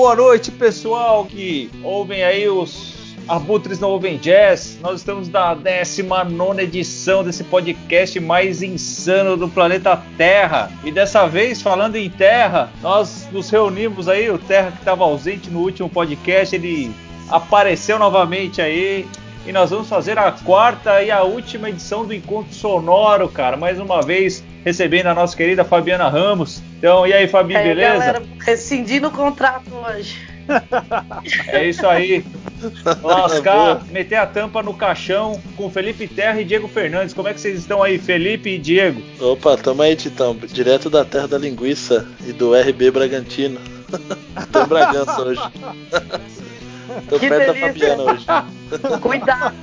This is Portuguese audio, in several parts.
boa noite, pessoal que ouvem aí os Abutres não ouvem jazz. Nós estamos na 19 edição desse podcast mais insano do planeta Terra. E dessa vez, falando em Terra, nós nos reunimos aí. O Terra que estava ausente no último podcast, ele apareceu novamente aí. E nós vamos fazer a quarta e a última edição do Encontro Sonoro, cara. Mais uma vez, recebendo a nossa querida Fabiana Ramos. Então, e aí, Fabi, é, beleza? Galera, rescindindo o contrato hoje. É isso aí. Lascar, meter a tampa no caixão com Felipe Terra e Diego Fernandes. Como é que vocês estão aí, Felipe e Diego? Opa, tamo aí, Titão. Direto da terra da linguiça e do RB Bragantino. Tô em Bragança hoje. Tô que perto delícia. da Fabiana hoje. Cuidado.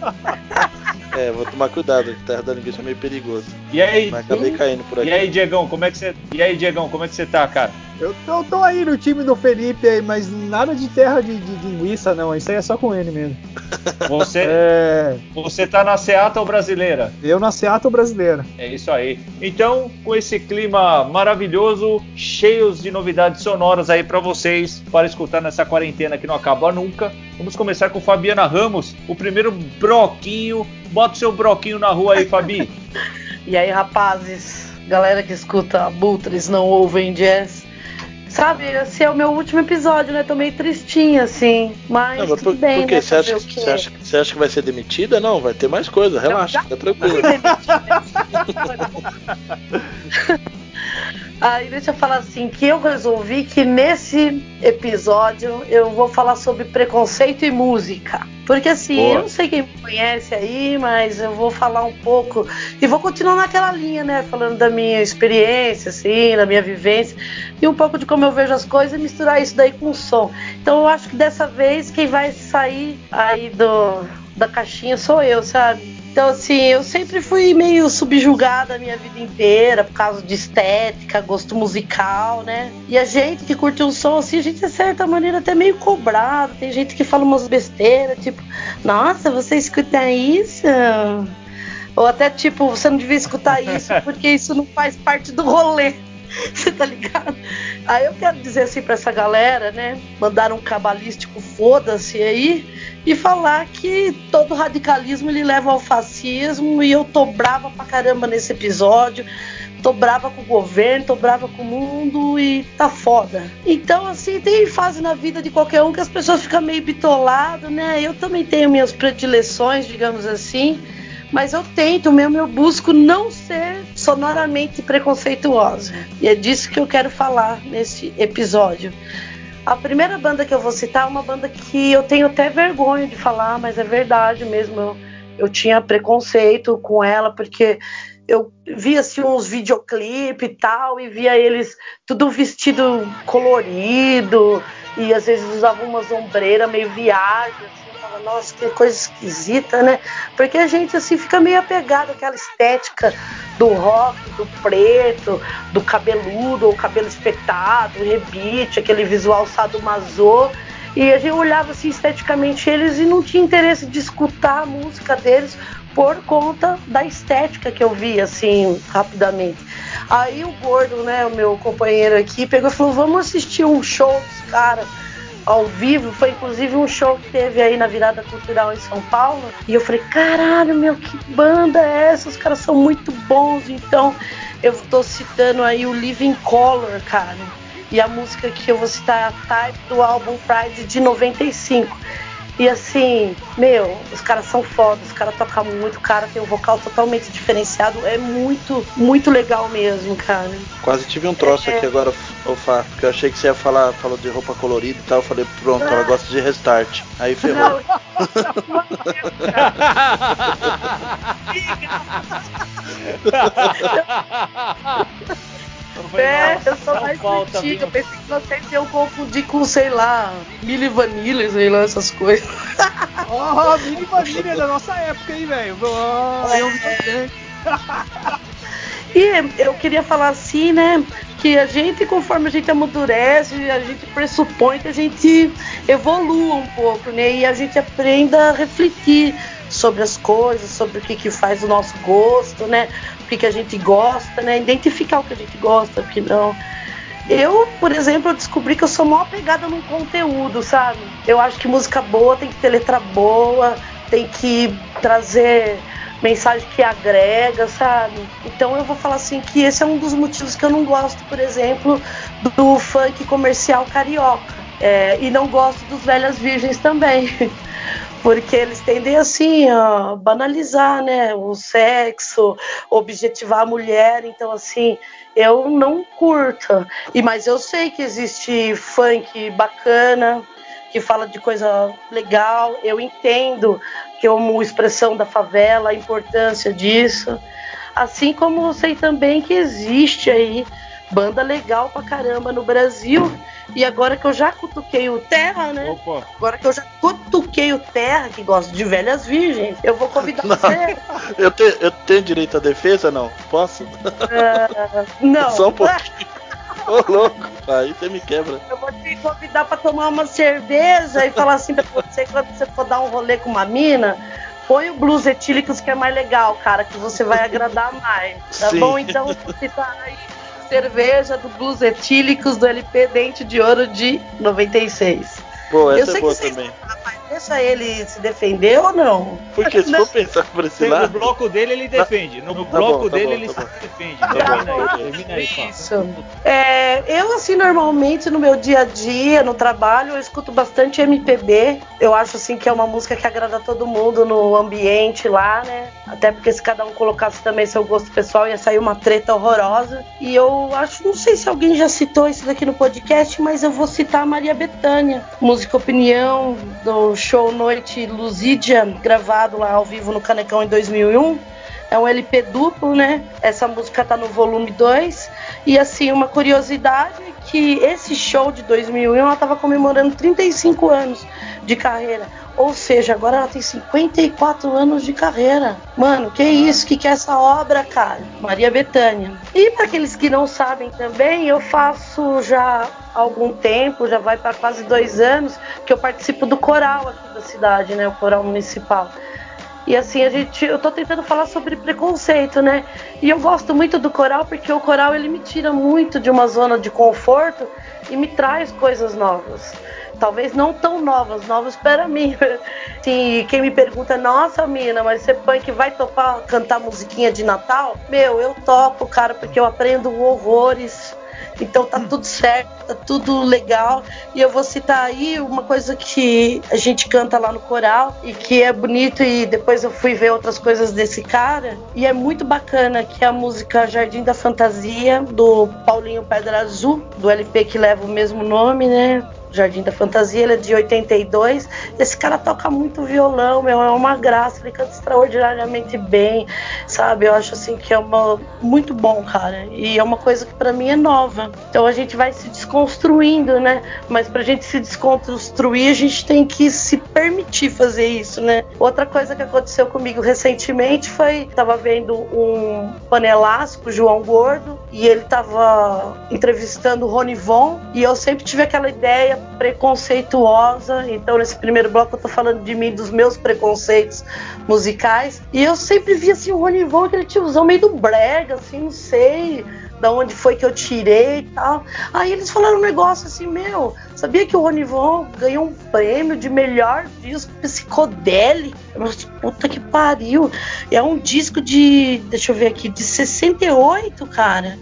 É, vou tomar cuidado, terra da linguiça é meio perigoso. E aí? Mas acabei caindo por aqui. E aí, Diegão, como é que você. E aí, Diegão, como é que você tá, cara? Eu tô, tô, aí no time do Felipe aí, mas nada de terra de, de, de linguiça, não. Isso aí é só com ele mesmo. Você, é... você tá na Seattle brasileira? Eu na Seattle brasileira. É isso aí. Então, com esse clima maravilhoso, cheios de novidades sonoras aí para vocês, para escutar nessa quarentena que não acaba nunca, vamos começar com Fabiana Ramos, o primeiro broquinho. Bota o seu broquinho na rua aí, Fabi. e aí, rapazes? Galera que escuta Butres não ouvem jazz Sabe, esse é o meu último episódio, né? Tô meio tristinha, assim. Mas, não, mas tudo por, bem, por né? Você acha, que, você, acha, você acha que vai ser demitida? Não, vai ter mais coisa, relaxa, fica tranquilo. Aí deixa eu falar assim, que eu resolvi que nesse episódio eu vou falar sobre preconceito e música. Porque assim, Boa. eu não sei quem me conhece aí, mas eu vou falar um pouco e vou continuar naquela linha, né? Falando da minha experiência, assim, da minha vivência e um pouco de como eu vejo as coisas e misturar isso daí com o som. Então eu acho que dessa vez quem vai sair aí do, da caixinha sou eu, sabe? Então, assim, eu sempre fui meio subjugada a minha vida inteira por causa de estética, gosto musical, né? E a gente que curte um som assim, a gente de certa maneira até meio cobrado. Tem gente que fala umas besteiras, tipo, nossa, você escuta isso? Ou até tipo, você não devia escutar isso porque isso não faz parte do rolê. Você tá ligado? Aí eu quero dizer assim pra essa galera, né? Mandar um cabalístico foda-se aí e falar que todo radicalismo ele leva ao fascismo e eu tô brava pra caramba nesse episódio. Tô brava com o governo, tô brava com o mundo e tá foda. Então, assim, tem fase na vida de qualquer um que as pessoas ficam meio bitolado, né? Eu também tenho minhas predileções, digamos assim mas eu tento mesmo, eu busco não ser sonoramente preconceituosa. E é disso que eu quero falar nesse episódio. A primeira banda que eu vou citar é uma banda que eu tenho até vergonha de falar, mas é verdade mesmo. Eu, eu tinha preconceito com ela, porque eu via assim, uns videoclipes e tal, e via eles tudo vestido colorido, e às vezes usavam umas ombreiras meio viagem, assim, nossa, que coisa esquisita, né? Porque a gente assim fica meio apegado àquela estética do rock, do preto, do cabeludo, ou cabelo espetado, rebite, aquele visual sadomaso. E a gente olhava assim esteticamente eles e não tinha interesse de escutar a música deles por conta da estética que eu vi assim rapidamente. Aí o gordo, né, o meu companheiro aqui, pegou e falou: "Vamos assistir um show dos caras" ao vivo. Foi inclusive um show que teve aí na virada cultural em São Paulo. E eu falei, caralho, meu, que banda é essa? Os caras são muito bons. Então eu tô citando aí o Living Color, cara. E a música que eu vou citar é a Type do álbum Pride de 95. E assim, meu, os caras são foda, os caras tocam muito, o cara tem um vocal totalmente diferenciado, é muito, muito legal mesmo, cara. Quase tive um troço é, aqui agora, o Fá, porque eu achei que você ia falar, falou de roupa colorida e tal, eu falei, pronto, ela gosta de restart. Aí ferrou. É, eu sou mais antiga. Eu pensei que vocês iam confundir com, sei lá, Mili Vanilla, sei lá, essas coisas. Ó, oh, Mili Vanilla é da nossa época, hein, velho? Oh, eu vi E eu queria falar assim, né? Que a gente, conforme a gente amadurece, a gente pressupõe que a gente evolua um pouco, né? E a gente aprenda a refletir sobre as coisas, sobre o que, que faz o nosso gosto, né? O que, que a gente gosta, né? Identificar o que a gente gosta, o que não. Eu, por exemplo, descobri que eu sou mó apegada num conteúdo, sabe? Eu acho que música boa tem que ter letra boa, tem que trazer mensagem que agrega, sabe? Então eu vou falar assim que esse é um dos motivos que eu não gosto, por exemplo, do funk comercial carioca. É, e não gosto dos velhas virgens também. Porque eles tendem assim a banalizar, né, o sexo, objetivar a mulher, então assim, eu não curto. E mas eu sei que existe funk bacana, que fala de coisa legal, eu entendo que é uma expressão da favela, a importância disso. Assim como eu sei também que existe aí banda legal pra caramba no Brasil. E agora que eu já cutuquei o Terra, né? Opa. Agora que eu já cutuquei o Terra, que gosta de velhas virgens, eu vou convidar não. você. Eu, te, eu tenho direito à defesa, não? Posso? Uh, não. Só um pouquinho. Ô, louco, aí você me quebra. Eu vou te convidar pra tomar uma cerveja e falar assim pra você, quando você for dar um rolê com uma mina, põe o blues etílicos que é mais legal, cara, que você vai agradar mais. Tá Sim. bom? Então, você tá aí cerveja do Blues Etílicos do LP Dente de Ouro de 96. Boa, essa é boa também. Deixa ele se defender ou não? Porque se for pensar por esse lado. No bloco dele ele defende. No, tá bloco bom, tá dele bom, ele tá se defende. Tá termina aí, termina aí, Isso. É, eu, assim, normalmente no meu dia a dia, no trabalho, eu escuto bastante MPB. Eu acho assim que é uma música que agrada todo mundo no ambiente lá, né? Até porque se cada um colocasse também seu gosto pessoal, ia sair uma treta horrorosa. E eu acho, não sei se alguém já citou isso daqui no podcast, mas eu vou citar a Maria Bethânia, música opinião do show Noite Luzidia, gravado lá ao vivo no Canecão em 2001. É um LP duplo, né? Essa música tá no volume 2. E assim, uma curiosidade que esse show de 2001 ela tava comemorando 35 anos de carreira. Ou seja, agora ela tem 54 anos de carreira. Mano, que isso? Que que é essa obra, cara? Maria Bethânia. E para aqueles que não sabem também, eu faço já algum tempo, já vai para quase dois anos, que eu participo do coral aqui da cidade, né? O coral municipal. E assim, a gente, eu tô tentando falar sobre preconceito, né? E eu gosto muito do coral porque o coral ele me tira muito de uma zona de conforto e me traz coisas novas. Talvez não tão novas, novas para mim. Sim, quem me pergunta, nossa, mina, mas você punk vai topar cantar musiquinha de Natal? Meu, eu topo, cara, porque eu aprendo horrores então tá tudo certo, tá tudo legal. E eu vou citar aí uma coisa que a gente canta lá no coral e que é bonito e depois eu fui ver outras coisas desse cara e é muito bacana que é a música Jardim da Fantasia do Paulinho Pedra Azul, do LP que leva o mesmo nome, né? Jardim da Fantasia, ele é de 82. Esse cara toca muito violão, meu, é uma graça, ele canta extraordinariamente bem, sabe? Eu acho assim que é uma muito bom, cara. E é uma coisa que para mim é nova. Então a gente vai se desconstruindo, né? Mas pra gente se desconstruir, a gente tem que se permitir fazer isso, né? Outra coisa que aconteceu comigo recentemente foi tava vendo um panelástico, João Gordo, e ele tava entrevistando o Rony e eu sempre tive aquela ideia preconceituosa. Então, nesse primeiro bloco, eu tô falando de mim, dos meus preconceitos musicais. E eu sempre vi assim o Rony Von, aquele tiozão meio do brega, assim, não sei da onde foi que eu tirei e tal. Aí eles falaram um negócio assim, meu, sabia que o Rony Von ganhou um prêmio de melhor disco psicodélico? Mas puta que pariu. É um disco de, deixa eu ver aqui, de 68, cara.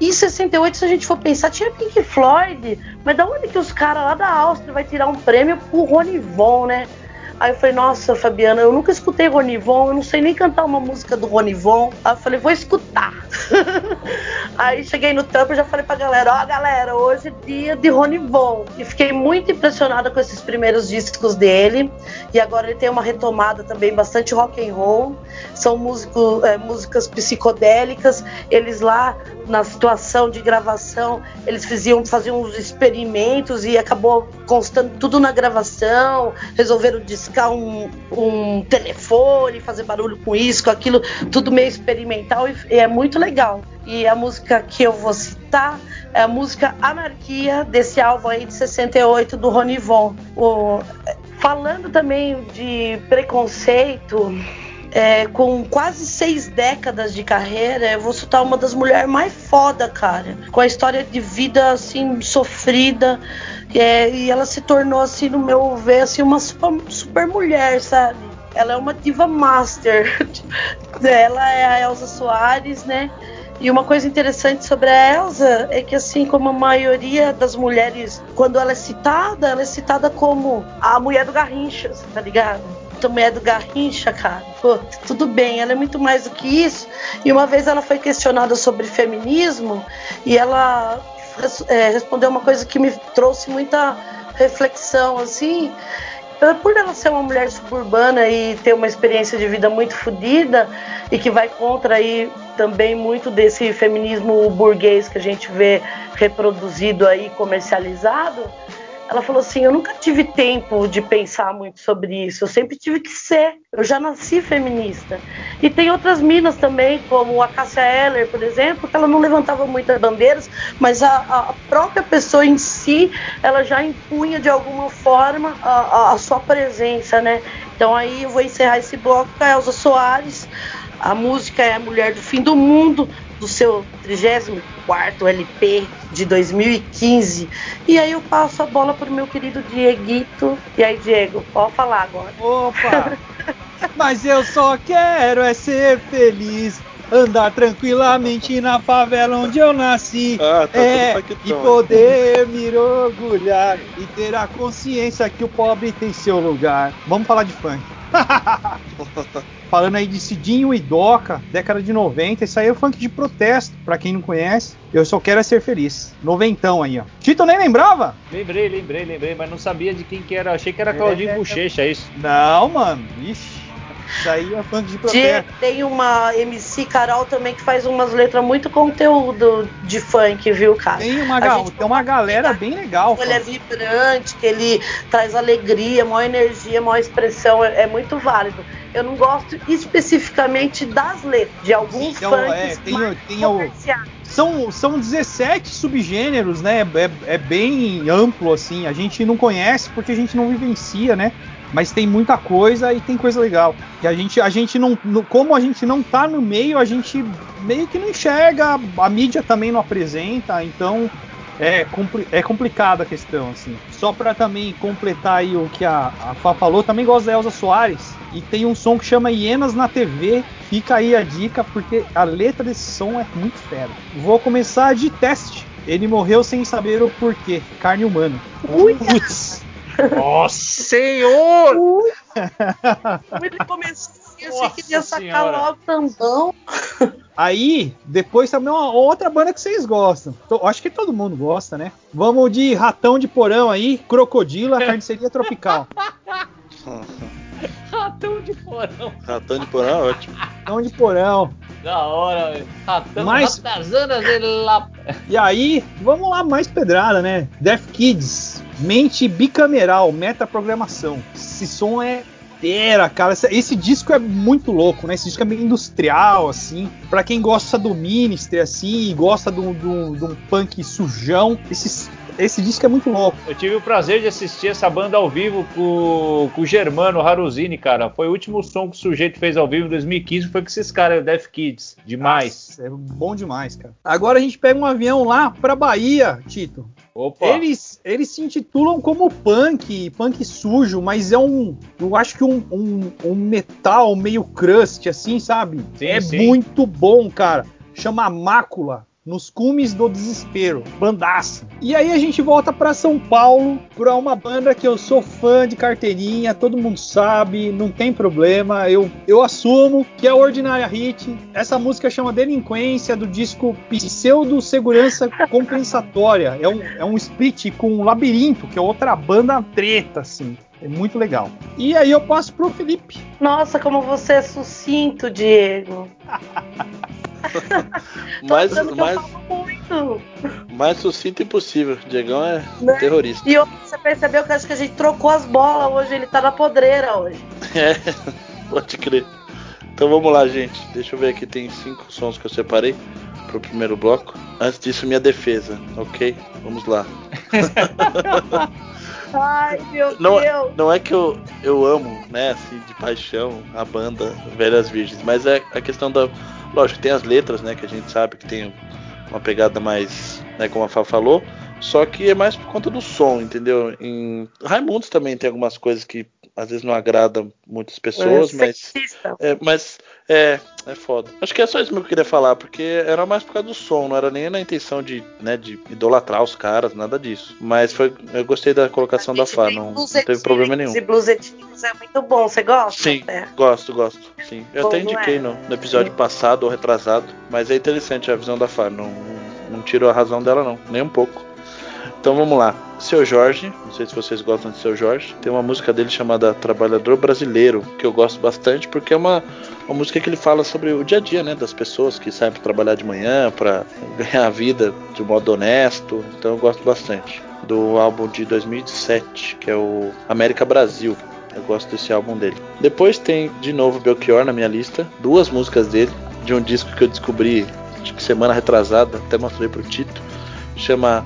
E em 68, se a gente for pensar, tinha Pink Floyd, mas da onde que os caras lá da Áustria vai tirar um prêmio pro Ronivon, né? Aí eu falei, nossa, Fabiana, eu nunca escutei Ronivon, eu não sei nem cantar uma música do Ronivon. Aí eu falei, vou escutar. Aí cheguei no trampo e já falei pra galera, ó oh, galera, hoje é dia de Ronivon. E fiquei muito impressionada com esses primeiros discos dele. E agora ele tem uma retomada também bastante rock and roll. São músico, é, músicas psicodélicas. Eles lá na situação de gravação, eles faziam, faziam uns experimentos e acabou constando tudo na gravação, resolveram discar um, um telefone, fazer barulho com isso, com aquilo, tudo meio experimental e, e é muito legal. E a música que eu vou citar é a música Anarquia, desse álbum aí de 68 do Ronivon. O, falando também de preconceito, é, com quase seis décadas de carreira, eu vou citar uma das mulheres mais foda, cara. Com a história de vida, assim, sofrida. É, e ela se tornou, assim, no meu ver, assim, uma super, super mulher, sabe? Ela é uma diva master. ela é a Elsa Soares, né? E uma coisa interessante sobre a Elsa é que, assim como a maioria das mulheres, quando ela é citada, ela é citada como a mulher do Garrincha, tá ligado? A mulher do Garrincha, cara. Pô, tudo bem, ela é muito mais do que isso. E uma vez ela foi questionada sobre feminismo e ela é, respondeu uma coisa que me trouxe muita reflexão, assim. Por ela ser uma mulher suburbana e ter uma experiência de vida muito fodida e que vai contra aí também muito desse feminismo burguês que a gente vê reproduzido aí, comercializado, ela falou assim: Eu nunca tive tempo de pensar muito sobre isso, eu sempre tive que ser. Eu já nasci feminista. E tem outras minas também, como a Cássia Eller, por exemplo, que ela não levantava muitas bandeiras, mas a, a própria pessoa em si, ela já impunha de alguma forma a, a, a sua presença, né? Então aí eu vou encerrar esse bloco com a Elza Soares. A música é a Mulher do Fim do Mundo, do seu 34 LP de 2015. E aí eu passo a bola pro meu querido Dieguito. E aí, Diego, pode falar agora. Opa! Mas eu só quero é ser feliz. Andar tranquilamente na favela onde eu nasci. Ah, tá é, e poder me orgulhar e ter a consciência que o pobre tem seu lugar. Vamos falar de funk. Falando aí de Cidinho e Doca, década de 90, isso aí é funk de protesto, para quem não conhece. Eu só quero é ser feliz. Noventão aí, ó. Tito nem lembrava? Lembrei, lembrei, lembrei, mas não sabia de quem que era. Achei que era Claudinho é, Bochecha, é isso? Não, mano. Ixi. Isso aí é funk de protesto. Tem uma MC Carol também que faz umas letras muito conteúdo de funk, viu, cara? Tem uma, gal tem uma galera bem legal. Ele é vibrante, que ele traz alegria, maior energia, maior expressão, é, é muito válido. Eu não gosto especificamente das letras, de alguns então, funks é, tem, tem o, são, são 17 subgêneros, né? É, é, bem amplo, assim. A gente não conhece porque a gente não vivencia, né? Mas tem muita coisa e tem coisa legal. Que a gente, a gente não, como a gente não tá no meio, a gente meio que não enxerga, a mídia também não apresenta, então é, compli é complicada a questão, assim. Só para também completar aí o que a, a Fá falou, também gosto da Elza Soares e tem um som que chama Hienas na TV. Fica aí a dica porque a letra desse som é muito fera. Vou começar de teste. Ele morreu sem saber o porquê. Carne humana. Putz. Nossa senhor! Uh, ele começou eu achei que ia sacar senhora. logo tambão. Aí, depois também uma outra banda que vocês gostam. Acho que todo mundo gosta, né? Vamos de Ratão de Porão aí, Crocodila, Carniceria Tropical. Ratão de Porão. Ratão de Porão é ótimo. Ratão de Porão. Da hora, velho. Ratão, mais... ratazanas lá. E aí, vamos lá, mais pedrada, né? Death Kids, mente bicameral, metaprogramação. Esse som é fera, cara. Esse, esse, disco é muito louco, né? Esse disco é meio industrial, assim. Para quem gosta do Ministry, assim, e gosta de um punk sujão, esse, esse disco é muito louco. Eu tive o prazer de assistir essa banda ao vivo com, com o Germano Haruzini, cara. Foi o último som que o sujeito fez ao vivo em 2015, foi com esses caras, o Death Kids. Demais. Nossa, é bom demais, cara. Agora a gente pega um avião lá pra Bahia, Tito. Opa. Eles, eles se intitulam como punk, punk sujo, mas é um. Eu acho que um, um, um metal meio crust, assim, sabe? Sim, é sim. muito bom, cara. Chama Mácula nos cumes do desespero, bandaça. E aí a gente volta para São Paulo, para uma banda que eu sou fã de carteirinha, todo mundo sabe, não tem problema, eu, eu assumo que é a Ordinária Hit. Essa música chama Delinquência do disco Pseudo Segurança Compensatória. É um, é um split com Labirinto, que é outra banda treta, assim. É muito legal. E aí eu passo pro Felipe. Nossa, como você é sucinto, Diego. mais, mais, mais sucinto impossível. Diegão é né? terrorista. E você percebeu que acho que a gente trocou as bolas hoje, ele tá na podreira hoje. É, pode crer. Então vamos lá, gente. Deixa eu ver aqui, tem cinco sons que eu separei pro primeiro bloco. Antes disso, minha defesa, ok? Vamos lá. Ai, meu não, Deus. Não é que eu, eu amo, né, assim, de paixão, a banda Velhas Virgens, mas é a questão da. Lógico, tem as letras, né, que a gente sabe que tem uma pegada mais, né, como a Fá falou, só que é mais por conta do som, entendeu? Em Raimundos também tem algumas coisas que às vezes não agrada muitas pessoas, é mas, é, mas é, é foda. Acho que é só isso que eu queria falar, porque era mais por causa do som, não era nem na intenção de, né, de idolatrar os caras, nada disso. Mas foi, eu gostei da colocação da Fá, não, não teve problema nenhum. E Blues é muito bom, você gosta? Sim, é. gosto, gosto. Sim. Eu bom, até indiquei é? no, no, episódio sim. passado ou retrasado, mas é interessante a visão da Fá, não, não, não tiro a razão dela não, nem um pouco. Então vamos lá. Seu Jorge, não sei se vocês gostam de Seu Jorge, tem uma música dele chamada Trabalhador Brasileiro, que eu gosto bastante porque é uma, uma música que ele fala sobre o dia a dia, né, das pessoas que saem para trabalhar de manhã, para ganhar a vida de modo honesto. Então eu gosto bastante do álbum de 2007, que é o América Brasil. Eu gosto desse álbum dele. Depois tem de novo Belchior na minha lista, duas músicas dele, de um disco que eu descobri semana retrasada, até mostrei pro Tito, chama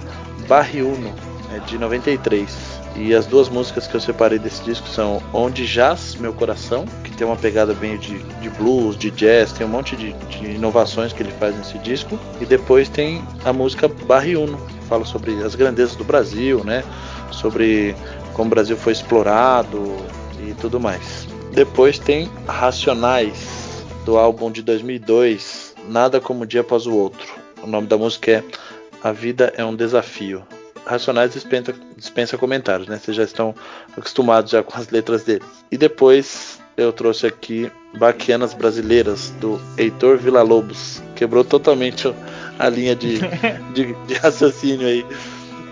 Barriuno, é de 93. E as duas músicas que eu separei desse disco são Onde Jaz Meu Coração, que tem uma pegada bem de, de blues, de jazz, tem um monte de, de, inovações que ele faz nesse disco. E depois tem a música Barriuno, que fala sobre as grandezas do Brasil, né? Sobre como o Brasil foi explorado e tudo mais. Depois tem Racionais, do álbum de 2002, Nada Como um Dia Após o Outro. O nome da música é a vida é um desafio. Racionais dispensa, dispensa comentários, né? Vocês já estão acostumados já com as letras dele. E depois eu trouxe aqui Baquianas Brasileiras, do Heitor Villa-Lobos. Quebrou totalmente a linha de, de, de raciocínio aí.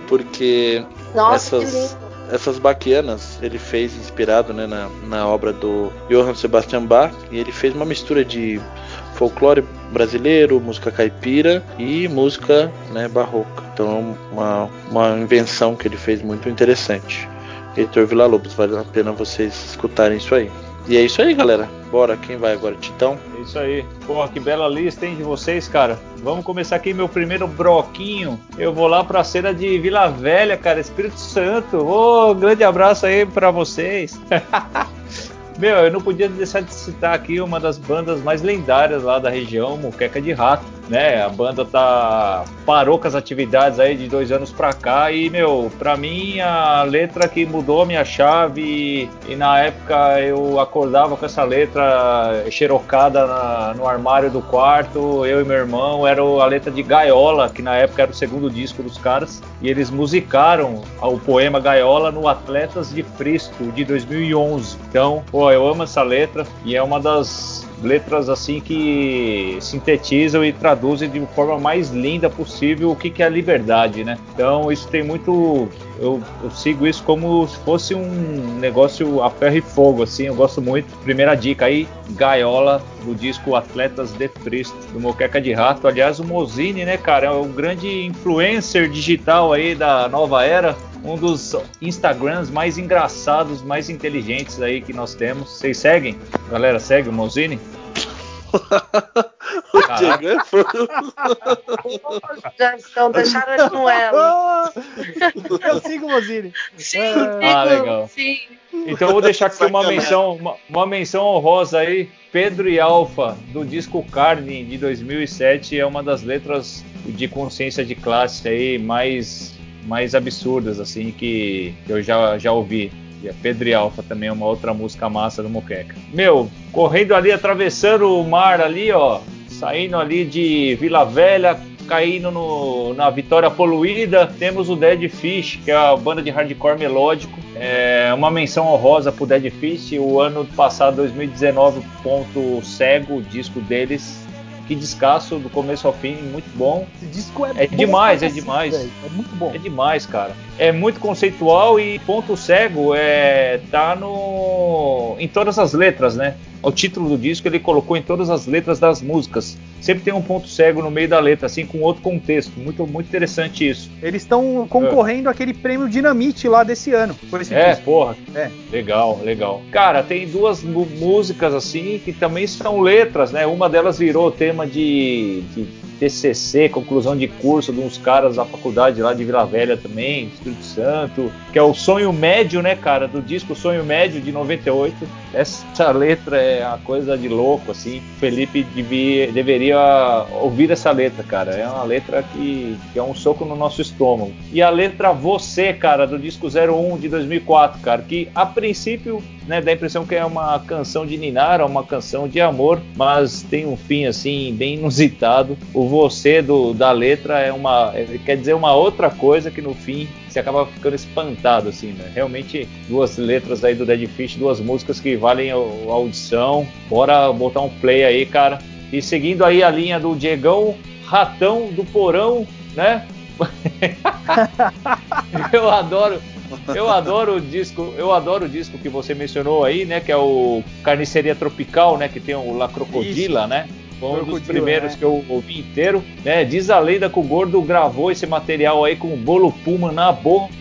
Porque Nossa, essas, essas baquianas ele fez inspirado né, na, na obra do Johann Sebastian Bach e ele fez uma mistura de folclore brasileiro, música caipira e música né, barroca. Então, uma, uma invenção que ele fez muito interessante. Heitor Villa-Lobos, vale a pena vocês escutarem isso aí. E é isso aí, galera. Bora, quem vai agora? Titão? É isso aí. Porra, que bela lista, hein, de vocês, cara. Vamos começar aqui meu primeiro broquinho. Eu vou lá pra cena de Vila Velha, cara, Espírito Santo. Ô, oh, grande abraço aí pra vocês. Meu, eu não podia deixar de citar aqui uma das bandas mais lendárias lá da região, Moqueca de Rato né? A banda tá parou com as atividades aí de dois anos pra cá e, meu, pra mim a letra que mudou a minha chave e, na época eu acordava com essa letra xerocada na, no armário do quarto, eu e meu irmão, era a letra de Gaiola, que na época era o segundo disco dos caras, e eles musicaram o poema Gaiola no Atletas de Fristo de 2011. Então, pô, eu amo essa letra e é uma das letras assim que sintetizam e traduzem de forma mais linda possível o que, que é a liberdade, né? Então isso tem muito, eu, eu, sigo isso como se fosse um negócio a ferro e fogo, assim. Eu gosto muito. Primeira dica aí, Gaiola do disco Atletas de Cristo do Moqueca de Rato. Aliás, o Mozini, né, cara, é um grande influencer digital aí da nova era um dos Instagrams mais engraçados, mais inteligentes aí que nós temos. Vocês seguem? Galera, segue o Mozini? o Diego é Já estão, deixaram ele com ela. Eu sigo o Mozini. Sim, é... Ah, legal. Sim. Então vou deixar aqui uma menção, uma, uma, menção honrosa aí. Pedro e Alfa, do disco Carne de 2007, é uma das letras de consciência de classe aí mais mais absurdas, assim, que eu já, já ouvi. E a Pedro e Alfa também é uma outra música massa do Moqueca. Meu, correndo ali, atravessando o mar ali, ó, saindo ali de Vila Velha, caindo no, na Vitória Poluída, temos o Dead Fish, que é a banda de hardcore melódico. É uma menção honrosa pro Dead Fish. O ano passado, 2019, ponto cego, o disco deles que descasso do começo ao fim, muito bom. Esse disco é, é demais, é demais. é muito bom. É demais, cara. É muito conceitual e ponto cego é tá no em todas as letras, né? O título do disco ele colocou em todas as letras das músicas. Sempre tem um ponto cego no meio da letra, assim, com outro contexto. Muito, muito interessante isso. Eles estão concorrendo é. àquele prêmio Dinamite lá desse ano. É, disco. porra. É. Legal, legal. Cara, tem duas músicas assim que também são letras, né? Uma delas virou tema de, de TCC, conclusão de curso de uns caras da faculdade lá de Vila Velha também, Espírito Santo, que é o Sonho Médio, né, cara, do disco Sonho Médio de 98. Essa letra é uma coisa de louco, assim. Felipe devia, deveria ouvir essa letra, cara. É uma letra que, que é um soco no nosso estômago. E a letra Você, cara, do disco 01 de 2004, cara, que a princípio né, dá a impressão que é uma canção de Ninara, uma canção de amor, mas tem um fim assim bem inusitado. O você do, da letra é uma, quer dizer uma outra coisa que no fim você acaba ficando espantado assim, né? Realmente duas letras aí do Dead Fish, duas músicas que valem a, audição. Bora botar um play aí, cara. E seguindo aí a linha do Diegão, Ratão do Porão, né? eu adoro eu adoro o disco, eu adoro o disco que você mencionou aí, né? Que é o Carniceria Tropical, né? Que tem o La Crocodila, Isso. né? Foi um dos primeiros né? que eu ouvi inteiro, né? Diz a lenda que o Gordo gravou esse material aí com o bolo Puma na boca,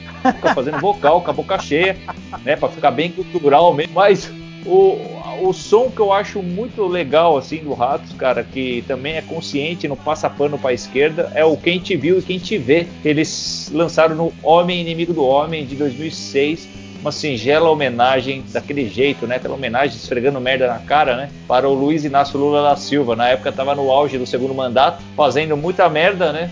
fazendo vocal, com a boca cheia, né? Pra ficar bem cultural mesmo. Mas o, o som que eu acho muito legal assim do Ratos, cara, que também é consciente, não passa pano para a esquerda, é o Quem Te Viu e Quem Te Vê. Eles lançaram no Homem Inimigo do Homem de 2006 uma singela homenagem daquele jeito, né? Aquela homenagem esfregando merda na cara, né? Para o Luiz Inácio Lula da Silva. Na época estava no auge do segundo mandato, fazendo muita merda, né?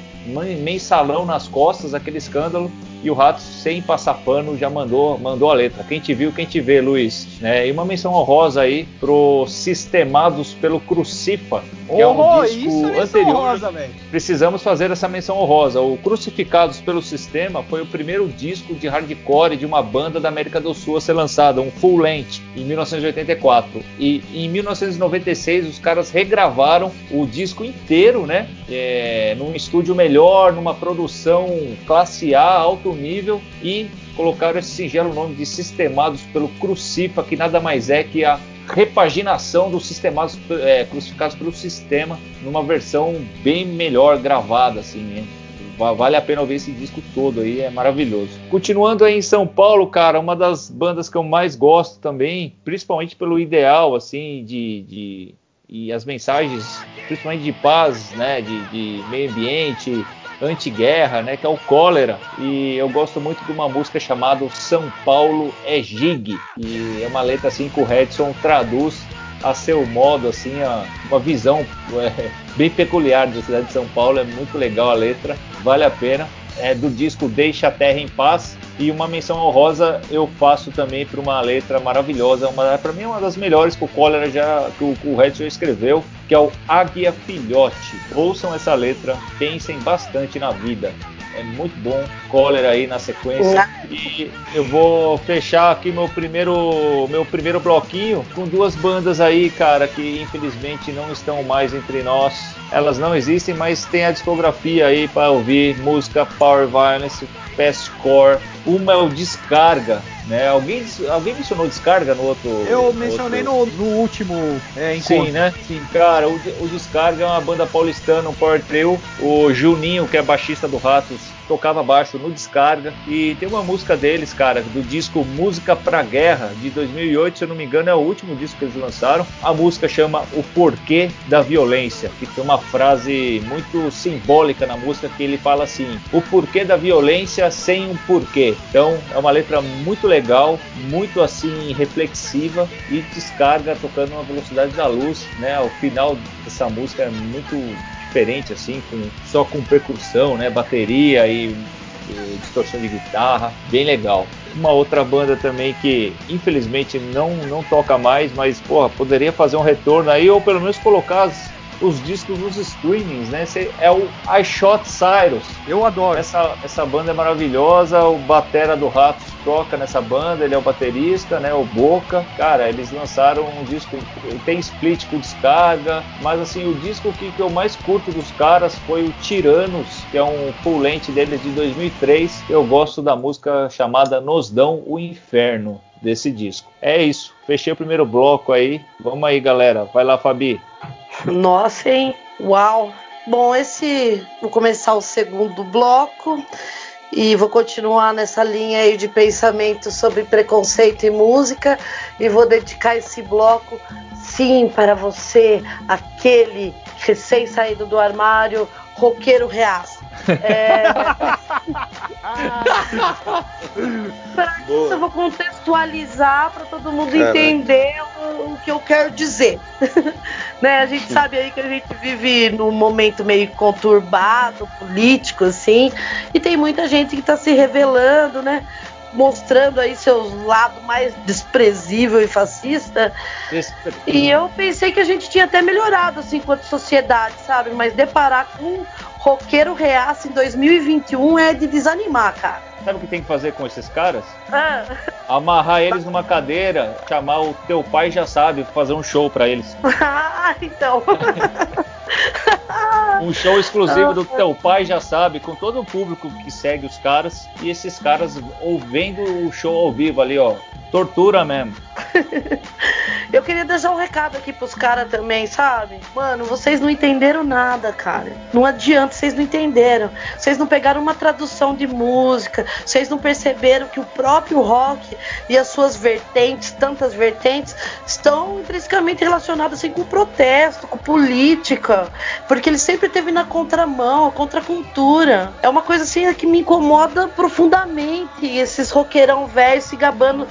Mensalão nas costas, aquele escândalo e o Ratos, sem passar pano, já mandou, mandou a letra. Quem te viu, quem te vê, Luiz. Né? E uma menção honrosa aí pro Sistemados pelo Crucifa, que é um disco é anterior. Honrosa, Precisamos fazer essa menção honrosa. O Crucificados pelo Sistema foi o primeiro disco de hardcore de uma banda da América do Sul a ser lançado, um full length, em 1984. E em 1996 os caras regravaram o disco inteiro, né? É, num estúdio melhor, numa produção classe A, alto nível e colocaram esse singelo nome de Sistemados pelo Crucifa, que nada mais é que a repaginação dos sistemados é, crucificados pelo sistema numa versão bem melhor gravada, assim, né? Vale a pena ouvir esse disco todo aí, é maravilhoso. Continuando aí em São Paulo, cara, uma das bandas que eu mais gosto também, principalmente pelo ideal, assim, de, de e as mensagens, principalmente de paz, né, de, de meio ambiente, antiguerra, né, que é o Cólera. E eu gosto muito de uma música chamada São Paulo é Gig. E é uma letra assim que o Redson traduz a seu modo, assim, uma visão é, bem peculiar da cidade de São Paulo. É muito legal a letra, vale a pena. É do disco Deixa a Terra em Paz. E uma menção honrosa eu faço também para uma letra maravilhosa, para mim é uma das melhores que o Cólera já que o, o Redson escreveu, que é o Águia Filhote. Ouçam essa letra, pensem bastante na vida. É muito bom. Cólera aí na sequência. E eu vou fechar aqui meu primeiro, meu primeiro bloquinho com duas bandas aí, cara, que infelizmente não estão mais entre nós. Elas não existem, mas tem a discografia aí para ouvir música Power Violence, Fastcore. Uma é o Descarga, né? Alguém, alguém mencionou Descarga no outro? Eu mencionei outro... No, no, último é, encontro. Sim, né? Sim. Cara, o, o Descarga é uma banda paulistana, um power trio. O Juninho, que é baixista do Ratos, tocava baixo no Descarga. E tem uma música deles, cara, do disco Música pra Guerra, de 2008, se eu não me engano, é o último disco que eles lançaram. A música chama O Porquê da Violência, que tem uma frase muito simbólica na música que ele fala assim: O porquê da violência sem um porquê. Então é uma letra muito legal, muito assim reflexiva e descarga tocando uma velocidade da luz, né? O final dessa música é muito diferente assim, com, só com percussão, né, bateria e, e distorção de guitarra, bem legal. Uma outra banda também que infelizmente não, não toca mais, mas porra, poderia fazer um retorno aí ou pelo menos colocar as os discos nos streamings, né? Esse é o I Shot Cyrus. Eu adoro. Essa, essa banda é maravilhosa, o batera do Ratos toca nessa banda, ele é o baterista, né? O Boca. Cara, eles lançaram um disco, tem split com descarga, mas assim, o disco que, que eu mais curto dos caras foi o Tiranos, que é um full length deles de 2003. Eu gosto da música chamada Nos Dão o Inferno desse disco. É isso, fechei o primeiro bloco aí. Vamos aí, galera. Vai lá, Fabi. Nossa, hein? Uau! Bom, esse. Vou começar o segundo bloco e vou continuar nessa linha aí de pensamento sobre preconceito e música e vou dedicar esse bloco sim para você, aquele recém-saído do armário, roqueiro reaça. É... isso eu vou contextualizar para todo mundo entender o, o, que eu quero dizer. né? A gente sabe aí que a gente vive num momento meio conturbado, político, assim, e tem muita gente que está se revelando, né? Mostrando aí seus lado mais desprezível e fascista. E eu pensei que a gente tinha até melhorado assim enquanto sociedade, sabe? Mas deparar com roqueiro reaça em 2021 é de desanimar, cara. Sabe o que tem que fazer com esses caras? Ah. Amarrar eles numa cadeira, chamar o teu pai já sabe, fazer um show para eles. ah, então. um show exclusivo do teu pai já sabe, com todo o público que segue os caras e esses caras ouvindo o show ao vivo ali, ó. Tortura mesmo. Eu queria deixar um recado aqui pros caras também, sabe? Mano, vocês não entenderam nada, cara. Não adianta, vocês não entenderam. Vocês não pegaram uma tradução de música. Vocês não perceberam que o próprio rock e as suas vertentes, tantas vertentes, estão intrinsecamente relacionadas assim, com protesto, com política. Porque ele sempre teve na contramão, a contracultura. É uma coisa assim que me incomoda profundamente. Esses roqueirão velhos se gabando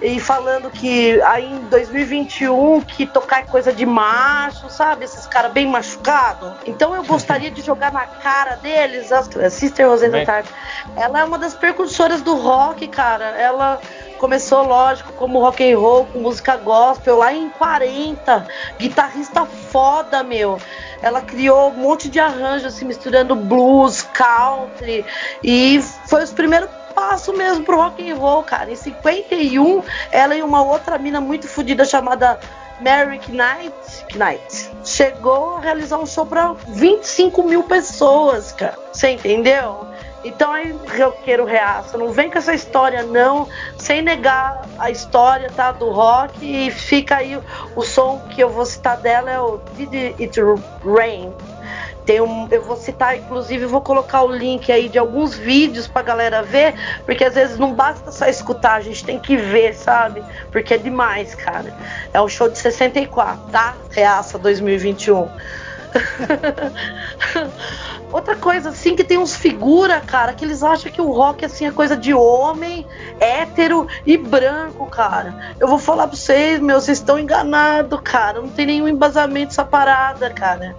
e falando que aí em 2021 que tocar é coisa de macho, sabe? Esses caras bem machucados. Então eu gostaria de jogar na cara deles a Sister Rosetta Tarp. Ela é uma das precursoras do rock, cara. Ela começou, lógico, como rock and roll, com música gospel lá em 40. Guitarrista foda, meu. Ela criou um monte de arranjos, assim, misturando blues, country. E foi os primeiros passo mesmo pro rock and roll, cara. Em 51, ela e uma outra mina muito fodida chamada Mary Knight, Knight chegou a realizar um show para 25 mil pessoas, cara. Você entendeu? Então aí roqueiro reaça, não vem com essa história não, sem negar a história tá, do rock e fica aí o, o som que eu vou citar dela é o Did It Rain tem um, eu vou citar, inclusive, vou colocar o link aí de alguns vídeos pra galera ver, porque às vezes não basta só escutar, a gente tem que ver, sabe? Porque é demais, cara. É o show de 64, tá? Reaça 2021. Outra coisa, assim, que tem uns figura, cara, que eles acham que o rock, assim, é coisa de homem, hétero e branco, cara. Eu vou falar pra vocês, meu, vocês estão enganados, cara. Não tem nenhum embasamento essa parada, cara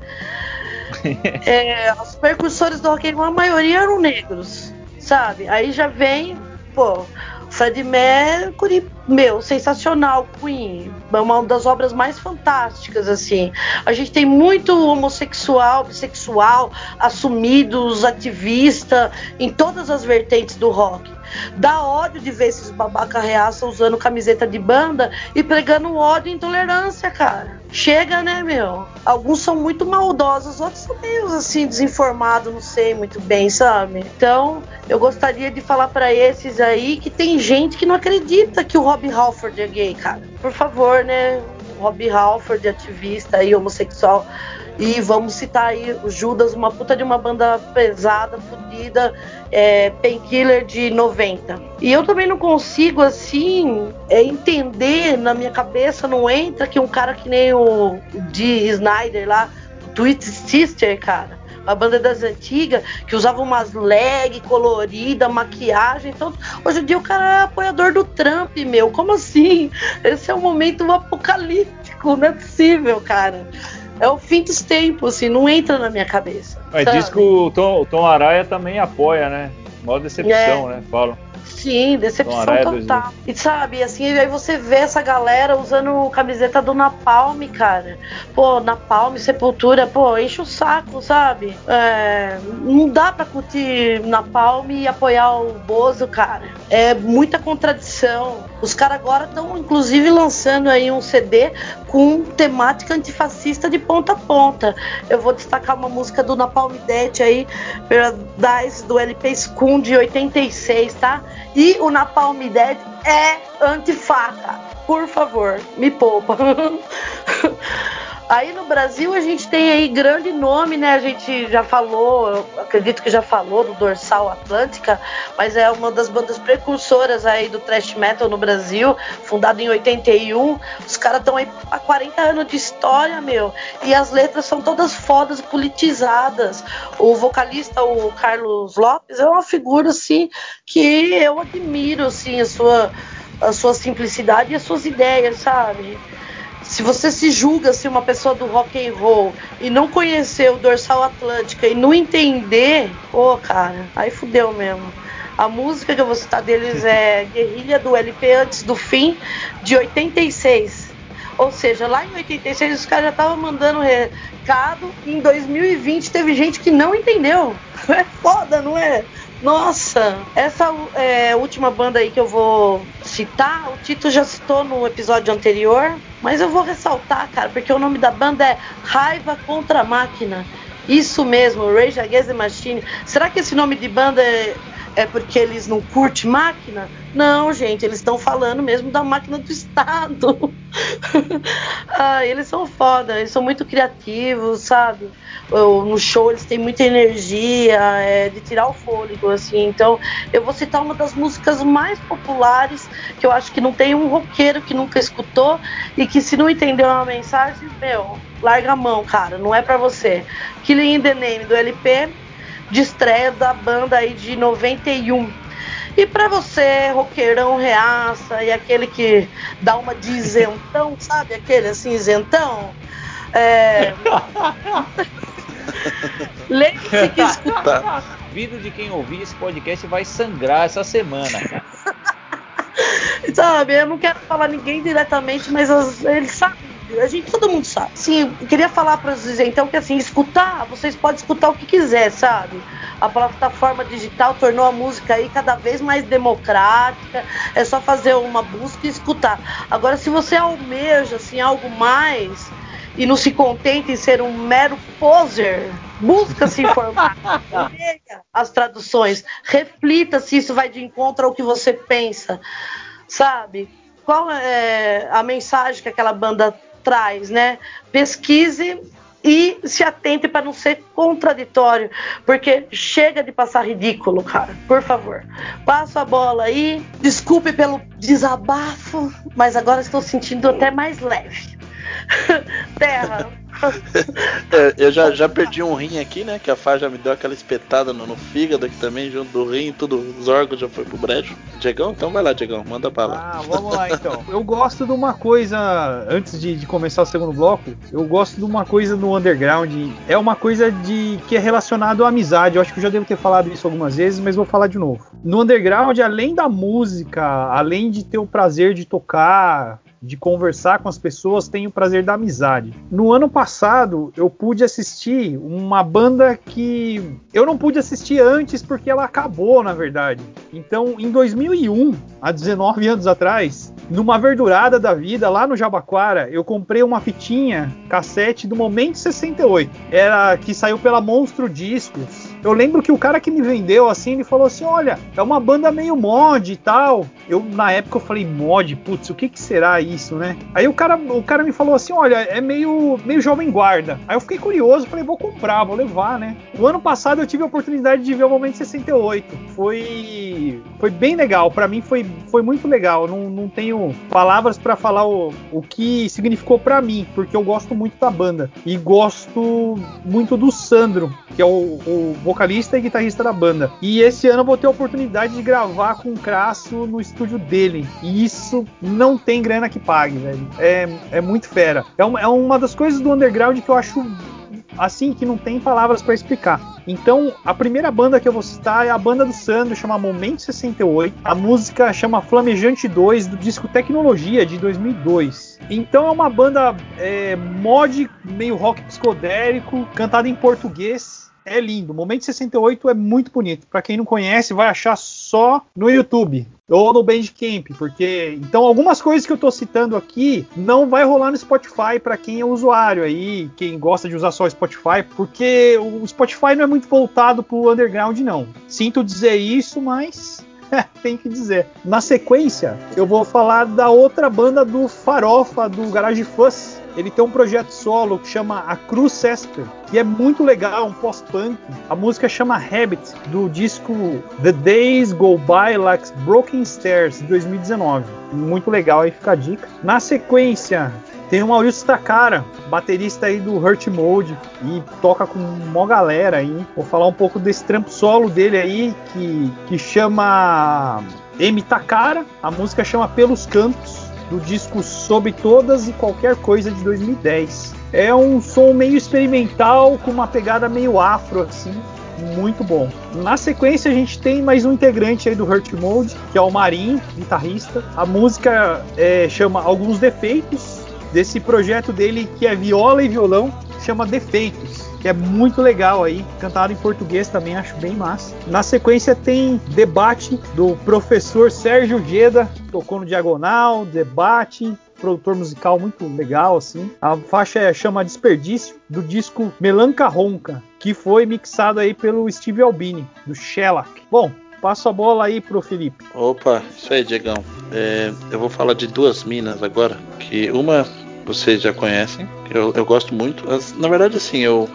é, os percussores do rock and roll, a maioria eram negros, sabe? Aí já vem, pô, Freddie Mercury, meu, sensacional, Queen, é uma das obras mais fantásticas, assim. A gente tem muito homossexual, bissexual, assumidos, ativista, em todas as vertentes do rock. Dá ódio de ver esses babaca reaça usando camiseta de banda e pregando ódio e intolerância, cara. Chega, né, meu? Alguns são muito maldosos, outros são meio assim, desinformados, não sei muito bem, sabe? Então, eu gostaria de falar para esses aí que tem gente que não acredita que o Rob Halford é gay, cara. Por favor, né? Rob Halford, ativista e homossexual. E vamos citar aí o Judas, uma puta de uma banda pesada, fodida, é, Painkiller de 90. E eu também não consigo, assim, é, entender na minha cabeça, não entra que um cara que nem o D. Snyder lá, o Twist Sister, cara a banda das antigas, que usava umas leg colorida, maquiagem. Então, hoje em dia o cara é apoiador do Trump, meu. Como assim? Esse é um momento apocalíptico, não é possível, cara. É o fim dos tempos, assim, não entra na minha cabeça. Mas sabe? diz que o Tom, Tom Araia também apoia, né? Mó decepção, é. né? Falam. Sim, decepção total. E sabe, assim, aí você vê essa galera usando camiseta do Napalm, cara. Pô, Napalm, Sepultura, pô, enche o saco, sabe? É, não dá pra curtir Napalm e apoiar o Bozo, cara. É muita contradição. Os caras agora estão, inclusive, lançando aí um CD com temática antifascista de ponta a ponta. Eu vou destacar uma música do Napalm Death aí, Paradise, do LP Scum de 86, tá? E o Napalm Dead é antifaca. Por favor, me poupa. Aí no Brasil a gente tem aí grande nome, né? A gente já falou, acredito que já falou do Dorsal Atlântica, mas é uma das bandas precursoras aí do thrash metal no Brasil, fundado em 81. Os caras estão aí há 40 anos de história, meu. E as letras são todas fodas, politizadas. O vocalista, o Carlos Lopes, é uma figura assim que eu admiro assim a sua a sua simplicidade e as suas ideias, sabe? Se você se julga ser uma pessoa do rock and roll e não conhecer o dorsal atlântica e não entender, pô, cara, aí fudeu mesmo. A música que eu vou citar deles é Guerrilha do LP Antes do Fim, de 86. Ou seja, lá em 86 os caras já estavam mandando recado e em 2020 teve gente que não entendeu. É foda, não é? Nossa, essa é, última banda aí que eu vou citar, o Tito já citou no episódio anterior, mas eu vou ressaltar, cara, porque o nome da banda é Raiva contra a Máquina. Isso mesmo, Rage Against the Machine. Será que esse nome de banda é, é porque eles não curtem máquina? Não, gente, eles estão falando mesmo da máquina do Estado. ah, eles são foda, eles são muito criativos, sabe? No show eles têm muita energia, é, de tirar o fôlego, assim. Então, eu vou citar uma das músicas mais populares, que eu acho que não tem um roqueiro que nunca escutou e que se não entendeu uma mensagem, meu, larga a mão, cara, não é para você. Killing in the Name, do LP, de estreia da banda aí de 91 e para você, roqueirão reaça e aquele que dá uma de isentão, sabe? Aquele assim, isentão. É... Lembre-se que escutar. Tá. Vídeo de quem ouvir esse podcast vai sangrar essa semana. sabe, eu não quero falar ninguém diretamente, mas eles sabem a gente, todo mundo sabe. Sim, eu queria falar para vocês então que assim, escutar, vocês podem escutar o que quiser, sabe? A plataforma digital tornou a música aí cada vez mais democrática. É só fazer uma busca e escutar. Agora, se você almeja assim algo mais e não se contenta em ser um mero poser, busca se informar, leia as traduções, reflita se isso vai de encontro ao que você pensa, sabe? Qual é a mensagem que aquela banda traz, né? Pesquise e se atente para não ser contraditório, porque chega de passar ridículo, cara. Por favor, passa a bola aí. Desculpe pelo desabafo, mas agora estou sentindo até mais leve. Terra. é, eu já, já perdi um rim aqui, né? Que a Fá já me deu aquela espetada no, no fígado aqui também, junto do rim, tudo, os órgãos já foi pro brejo. Diegão, então vai lá, Diegão, manda bala. Ah, vamos lá então. eu gosto de uma coisa, antes de, de, começar o segundo bloco, eu gosto de uma coisa no underground. É uma coisa de que é relacionado à amizade. Eu acho que eu já devo ter falado isso algumas vezes, mas vou falar de novo. No underground, além da música, além de ter o prazer de tocar, de conversar com as pessoas, tenho o prazer da amizade. No ano passado, eu pude assistir uma banda que eu não pude assistir antes porque ela acabou, na verdade. Então, em 2001, há 19 anos atrás, numa verdurada da vida, lá no Jabaquara, eu comprei uma fitinha cassete do Momento 68. Era que saiu pela Monstro Discos. Eu lembro que o cara que me vendeu assim, ele falou assim: "Olha, é uma banda meio mod e tal". Eu na época eu falei: "Mod, putz, o que que será isso, né?". Aí o cara, o cara me falou assim: "Olha, é meio meio jovem guarda". Aí eu fiquei curioso, falei: "Vou comprar, vou levar, né?". O ano passado eu tive a oportunidade de ver o Momento 68. Foi foi bem legal, para mim foi foi muito legal. Não, não tenho palavras para falar o, o que significou para mim, porque eu gosto muito da banda e gosto muito do Sandro, que é o, o vocalista e guitarrista da banda. E esse ano eu vou ter a oportunidade de gravar com o Crasso no estúdio dele. E isso não tem grana que pague, velho. É, é muito fera. É uma, é uma das coisas do underground que eu acho assim que não tem palavras para explicar. Então, a primeira banda que eu vou citar é a banda do Sandro, chama Momento 68. A música chama Flamejante 2, do disco Tecnologia, de 2002. Então, é uma banda é, mod, meio rock psicodélico, cantada em português é lindo. O Momento 68 é muito bonito. Para quem não conhece, vai achar só no YouTube ou no Bandcamp, porque então algumas coisas que eu tô citando aqui não vai rolar no Spotify para quem é usuário aí, quem gosta de usar só o Spotify, porque o Spotify não é muito voltado pro underground não. Sinto dizer isso, mas tem que dizer. Na sequência, eu vou falar da outra banda do Farofa do Garage Fuzz, ele tem um projeto solo que chama A Cruz Esper, que é muito legal, um pós-punk. A música chama Habit, do disco The Days Go By Like Broken Stairs, de 2019. Muito legal, aí fica a dica. Na sequência, tem o Maurício Takara, baterista aí do Hurt Mode e toca com uma galera aí. Vou falar um pouco desse trampo solo dele aí que, que chama M Takara. A música chama Pelos Cantos do disco Sob Todas e Qualquer Coisa de 2010. É um som meio experimental com uma pegada meio afro assim, muito bom. Na sequência a gente tem mais um integrante aí do Hurt Mode, que é o Marinho, guitarrista. A música é, chama Alguns Defeitos desse projeto dele que é viola e violão, chama Defeitos, que é muito legal aí, cantado em português também, acho bem massa. Na sequência tem Debate do professor Sérgio Geda, tocou no Diagonal, Debate, produtor musical muito legal, assim. A faixa é, chama Desperdício, do disco Melanca Ronca, que foi mixado aí pelo Steve Albini, do Shellac. Bom, passo a bola aí pro Felipe. Opa, isso aí, Diegão. É, eu vou falar de duas minas agora, que uma vocês já conhecem, eu, eu gosto muito. Na verdade, assim, eu,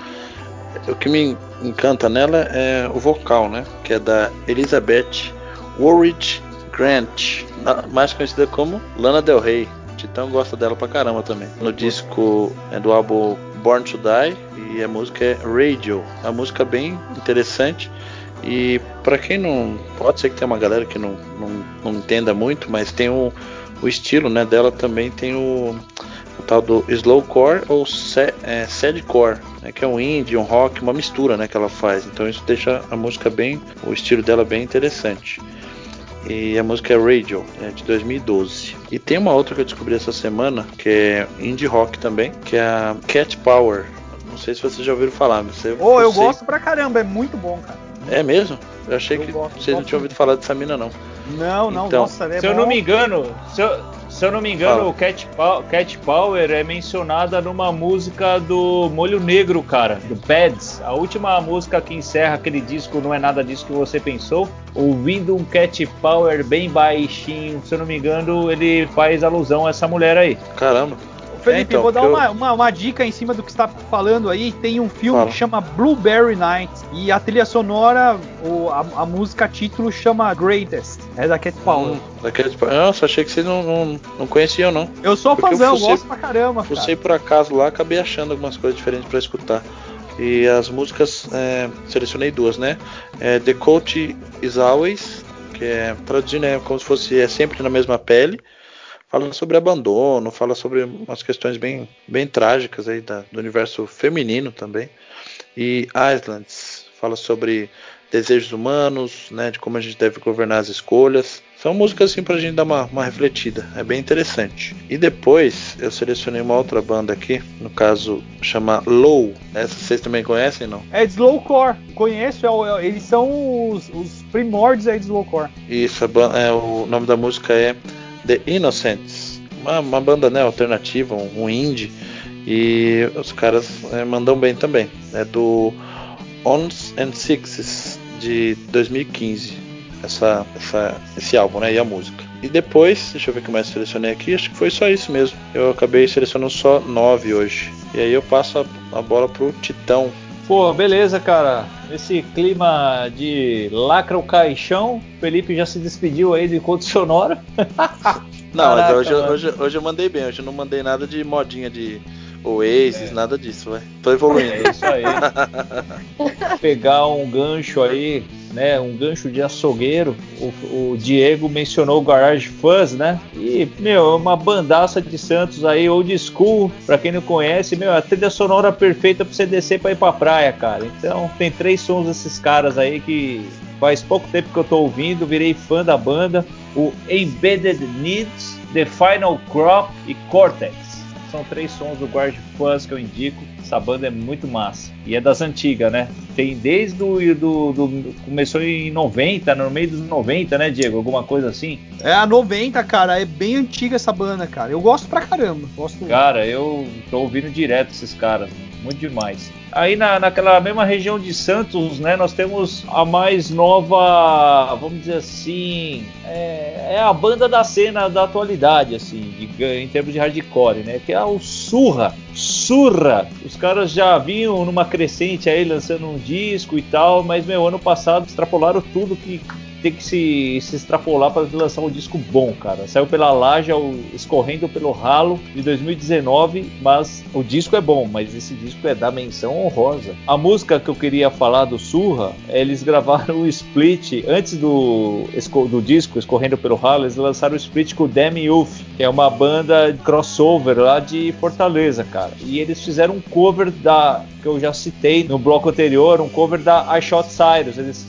o que me encanta nela é o vocal, né? Que é da Elizabeth Warwick Grant, mais conhecida como Lana Del Rey. Titão gosta dela pra caramba também. No disco é do álbum Born to Die e a música é Radio. A música é bem interessante. E para quem não. Pode ser que tenha uma galera que não, não, não entenda muito, mas tem o, o estilo né, dela também tem o tal do slowcore ou é, sadcore, né, que é um indie, um rock, uma mistura, né, que ela faz. Então isso deixa a música bem, o estilo dela bem interessante. E a música é Radio, é de 2012. E tem uma outra que eu descobri essa semana, que é indie rock também, que é a Cat Power. Não sei se vocês já ouviram falar, mas você. Oh, eu gosto pra caramba, é muito bom, cara. É mesmo? Eu achei eu que gosto, vocês não tinham ouvido falar dessa mina, não. Não, não, então, nossa, é Se bom. eu não me engano, se eu, se eu não me engano, o Cat, Cat Power é mencionada numa música do Molho Negro, cara, do Bads. A última música que encerra aquele disco Não é Nada Disso Que Você Pensou. Ouvindo um Cat Power bem baixinho, se eu não me engano, ele faz alusão a essa mulher aí. Caramba. Felipe, é, então, vou dar uma, eu... uma, uma, dica em cima do que está falando aí. Tem um filme Fala. que chama Blueberry Night e a trilha sonora, o, a, a, música título chama Greatest. É da Cat Power. Hum, da Cat Power. Nossa, achei que vocês não, não, não conheciam, não. Eu sou fãzão, eu gosto pra caramba. Você por acaso lá, acabei achando algumas coisas diferentes para escutar. E as músicas, é, selecionei duas, né? É, The Coach is Always, que é traduzindo é como se fosse é sempre na mesma pele fala sobre abandono, fala sobre umas questões bem, bem trágicas aí da, do universo feminino também. E Islands fala sobre desejos humanos, né, de como a gente deve governar as escolhas. São músicas assim pra gente dar uma, uma refletida, é bem interessante. E depois eu selecionei uma outra banda aqui, no caso chama Low. Essa vocês também conhecem, não? É Slowcore, conheço, é, é, eles são os, os primórdios aí de Slowcore. Isso, é, o nome da música é The Innocents, uma, uma banda né, alternativa, um, indie, e os caras é, mandam bem também. É do Ons and Sixes de 2015, essa, essa, esse álbum né, e a música. E depois, deixa eu ver o que mais selecionei aqui, acho que foi só isso mesmo. Eu acabei selecionando só nove hoje. E aí eu passo a, a bola pro Titão. Pô, beleza, cara. Esse clima de lacra o caixão, Felipe já se despediu aí do encontro sonoro. não, Caraca, mas hoje, hoje, hoje eu mandei bem, hoje eu não mandei nada de modinha de Oasis, é. nada disso, vai. Tô evoluindo. É isso aí. Pegar um gancho aí, né? Um gancho de açougueiro. O, o, Diego mencionou o Garage Fuzz, né? E, meu, é uma bandaça de Santos aí, old school. Pra quem não conhece, meu, a trilha sonora perfeita pra você descer pra ir pra praia, cara. Então, tem três sons desses caras aí que faz pouco tempo que eu tô ouvindo, virei fã da banda. O Embedded Needs, The Final Crop e Cortex são três sons do Guard Fuzz que eu indico. Essa banda é muito massa. E é das antigas, né? Tem desde do, do, do, Começou em 90, no meio dos 90, né, Diego? Alguma coisa assim? É, a 90, cara. É bem antiga essa banda, cara. Eu gosto pra caramba. Gosto Cara, eu tô ouvindo direto esses caras. Muito demais. Aí na, naquela mesma região de Santos, né, nós temos a mais nova, vamos dizer assim, é, é a banda da cena da atualidade, assim, de, em termos de hardcore, né, que é o Surra. Surra! Os caras já vinham numa crescente aí lançando um disco e tal, mas meu ano passado extrapolaram tudo que tem que se, se extrapolar para lançar um disco bom, cara. Saiu pela laje escorrendo pelo ralo de 2019, mas o disco é bom, mas esse disco é da menção honrosa. A música que eu queria falar do Surra, eles gravaram o split antes do, do disco Escorrendo pelo Ralo, eles lançaram o split com o Demi Youth, que é uma banda crossover lá de Fortaleza, cara. E eles fizeram um cover da que eu já citei no bloco anterior, um cover da I Shot Cyrus. Eles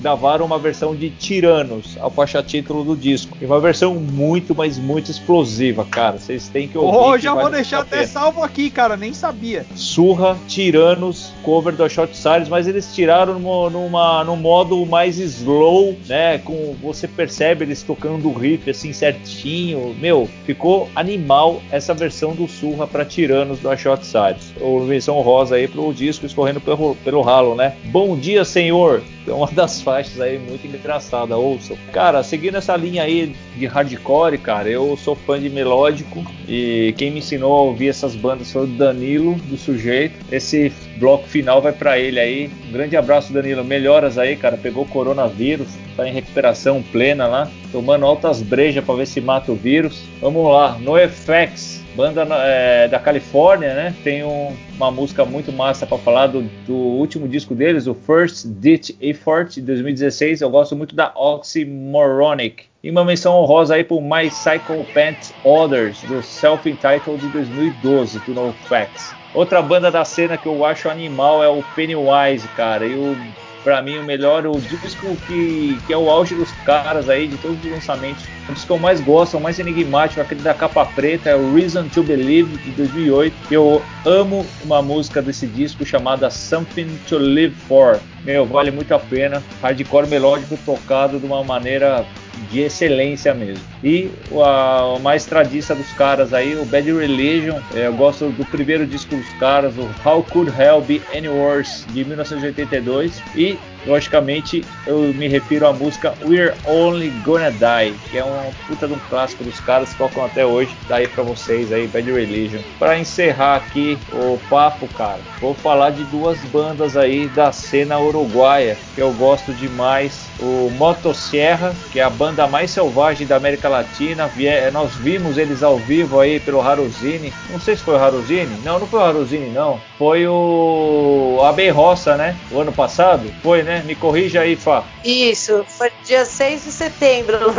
gravaram uma versão de Tiranos, a faixa título do disco. E uma versão muito, mas muito explosiva, cara. Vocês têm que ouvir. Oh, já vou deixar até salvo aqui, cara, nem sabia. Surra, Tiranos, cover do Shot Cyrus, mas eles tiraram numa, numa, num modo mais slow, né? Com você percebe eles tocando o riff assim certinho. Meu, ficou animal essa versão do Surra para Tiranos do Shot Cyrus. Ou versão rosa aí pro disco escorrendo pelo, pelo ralo, né? Bom dia, senhor. É uma das faixas aí muito engraçada, ouçam. Cara, seguindo essa linha aí de hardcore, cara, eu sou fã de melódico e quem me ensinou a ouvir essas bandas foi o Danilo, do sujeito. Esse bloco final vai para ele aí. Um grande abraço, Danilo. Melhoras aí, cara. Pegou coronavírus, tá em recuperação plena lá, tomando altas brejas para ver se mata o vírus. Vamos lá, NoFX banda é, da Califórnia, né? Tem um, uma música muito massa para falar do, do, último disco deles, o First Ditch Effort, de 2016. Eu gosto muito da Oxymoronic. E uma menção honrosa aí pro My Cycle Pants Others, do Self-Entitled de 2012, do NoFX. Outra banda da cena que eu acho animal é o Pennywise, cara. E o para mim o melhor, o disco que, que é o auge dos caras aí, de todos os lançamentos. O disco que eu mais gosto, o mais enigmático, aquele da capa preta, é o Reason to Believe, de 2008. Eu amo uma música desse disco chamada Something to Live For. Meu, vale muito a pena. Hardcore melódico tocado de uma maneira de excelência mesmo. E a mais tradiça dos caras aí, o Bad Religion, é, eu gosto do primeiro disco dos caras, o How Could Hell Be Any Worse, de 1982, e logicamente eu me refiro à música We're Only Gonna Die, que é uma puta de um clássico dos caras que tocam até hoje, daí para vocês aí, Bad Religion. Para encerrar aqui o papo, cara, vou falar de duas bandas aí da cena uruguaia que eu gosto demais, o Motosserra, que é a banda mais selvagem da América Latina. Nós vimos eles ao vivo aí pelo Haruzini. Não sei se foi o Haruzini. Não, não foi o Haruzini, não. Foi o Abe Roça, né? O ano passado. Foi, né? Me corrija aí, Fá. Isso, foi dia 6 de setembro.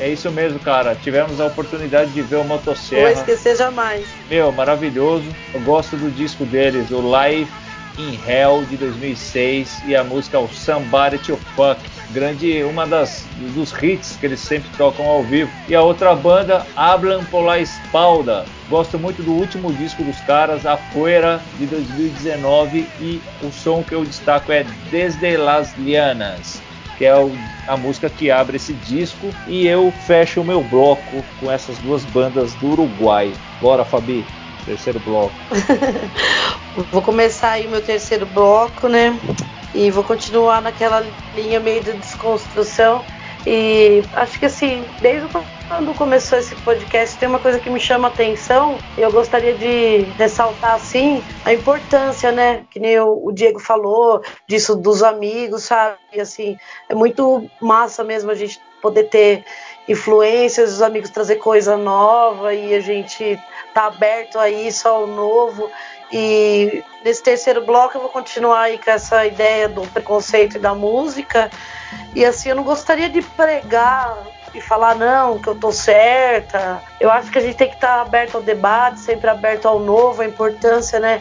É isso mesmo, cara. Tivemos a oportunidade de ver o Motosserra. Vou esquecer jamais. Meu, maravilhoso. Eu gosto do disco deles, o Live in Hell de 2006 e a música o Somebody to Fuck grande uma das dos hits que eles sempre tocam ao vivo. E a outra banda, Hablan por la Espalda. Gosto muito do último disco dos caras, A Fuera, de 2019, e o som que eu destaco é Desde las Lianas, que é a música que abre esse disco. E eu fecho o meu bloco com essas duas bandas do Uruguai. Bora, Fabi! Terceiro bloco. Vou começar aí o meu terceiro bloco, né? E vou continuar naquela linha meio de desconstrução. E acho que assim, desde quando começou esse podcast, tem uma coisa que me chama atenção. Eu gostaria de ressaltar assim a importância, né? Que nem o Diego falou, disso dos amigos, sabe? E, assim, é muito massa mesmo a gente poder ter influências, os amigos trazer coisa nova e a gente tá aberto a isso, ao novo. E nesse terceiro bloco eu vou continuar aí com essa ideia do preconceito e da música. E assim, eu não gostaria de pregar e falar não, que eu tô certa. Eu acho que a gente tem que estar tá aberto ao debate, sempre aberto ao novo, a importância, né,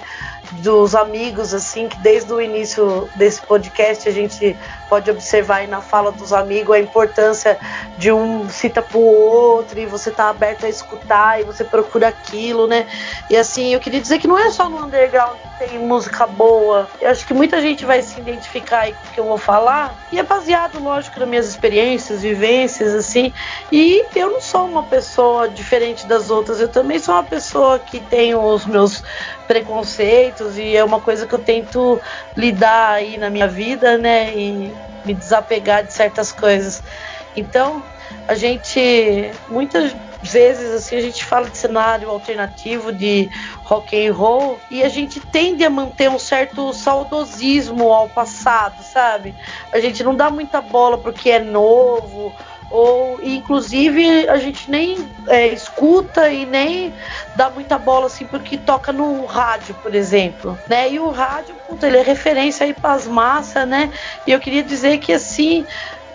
dos amigos assim, que desde o início desse podcast a gente pode observar aí na fala dos amigos a importância de um cita pro outro e você tá aberto a escutar e você procura aquilo, né? E assim, eu queria dizer que não é só no underground tem música boa. Eu acho que muita gente vai se identificar aí com o que eu vou falar e é baseado, lógico, nas minhas experiências, vivências, assim. E eu não sou uma pessoa diferente das outras, eu também sou uma pessoa que tem os meus preconceitos e é uma coisa que eu tento lidar aí na minha vida, né? E me desapegar de certas coisas. Então, a gente muitas vezes assim a gente fala de cenário alternativo de rock and roll e a gente tende a manter um certo saudosismo ao passado, sabe? A gente não dá muita bola porque é novo ou inclusive a gente nem é, escuta e nem dá muita bola assim porque toca no rádio, por exemplo, né? E o rádio, puta, ele é referência aí para as massas, né? E eu queria dizer que assim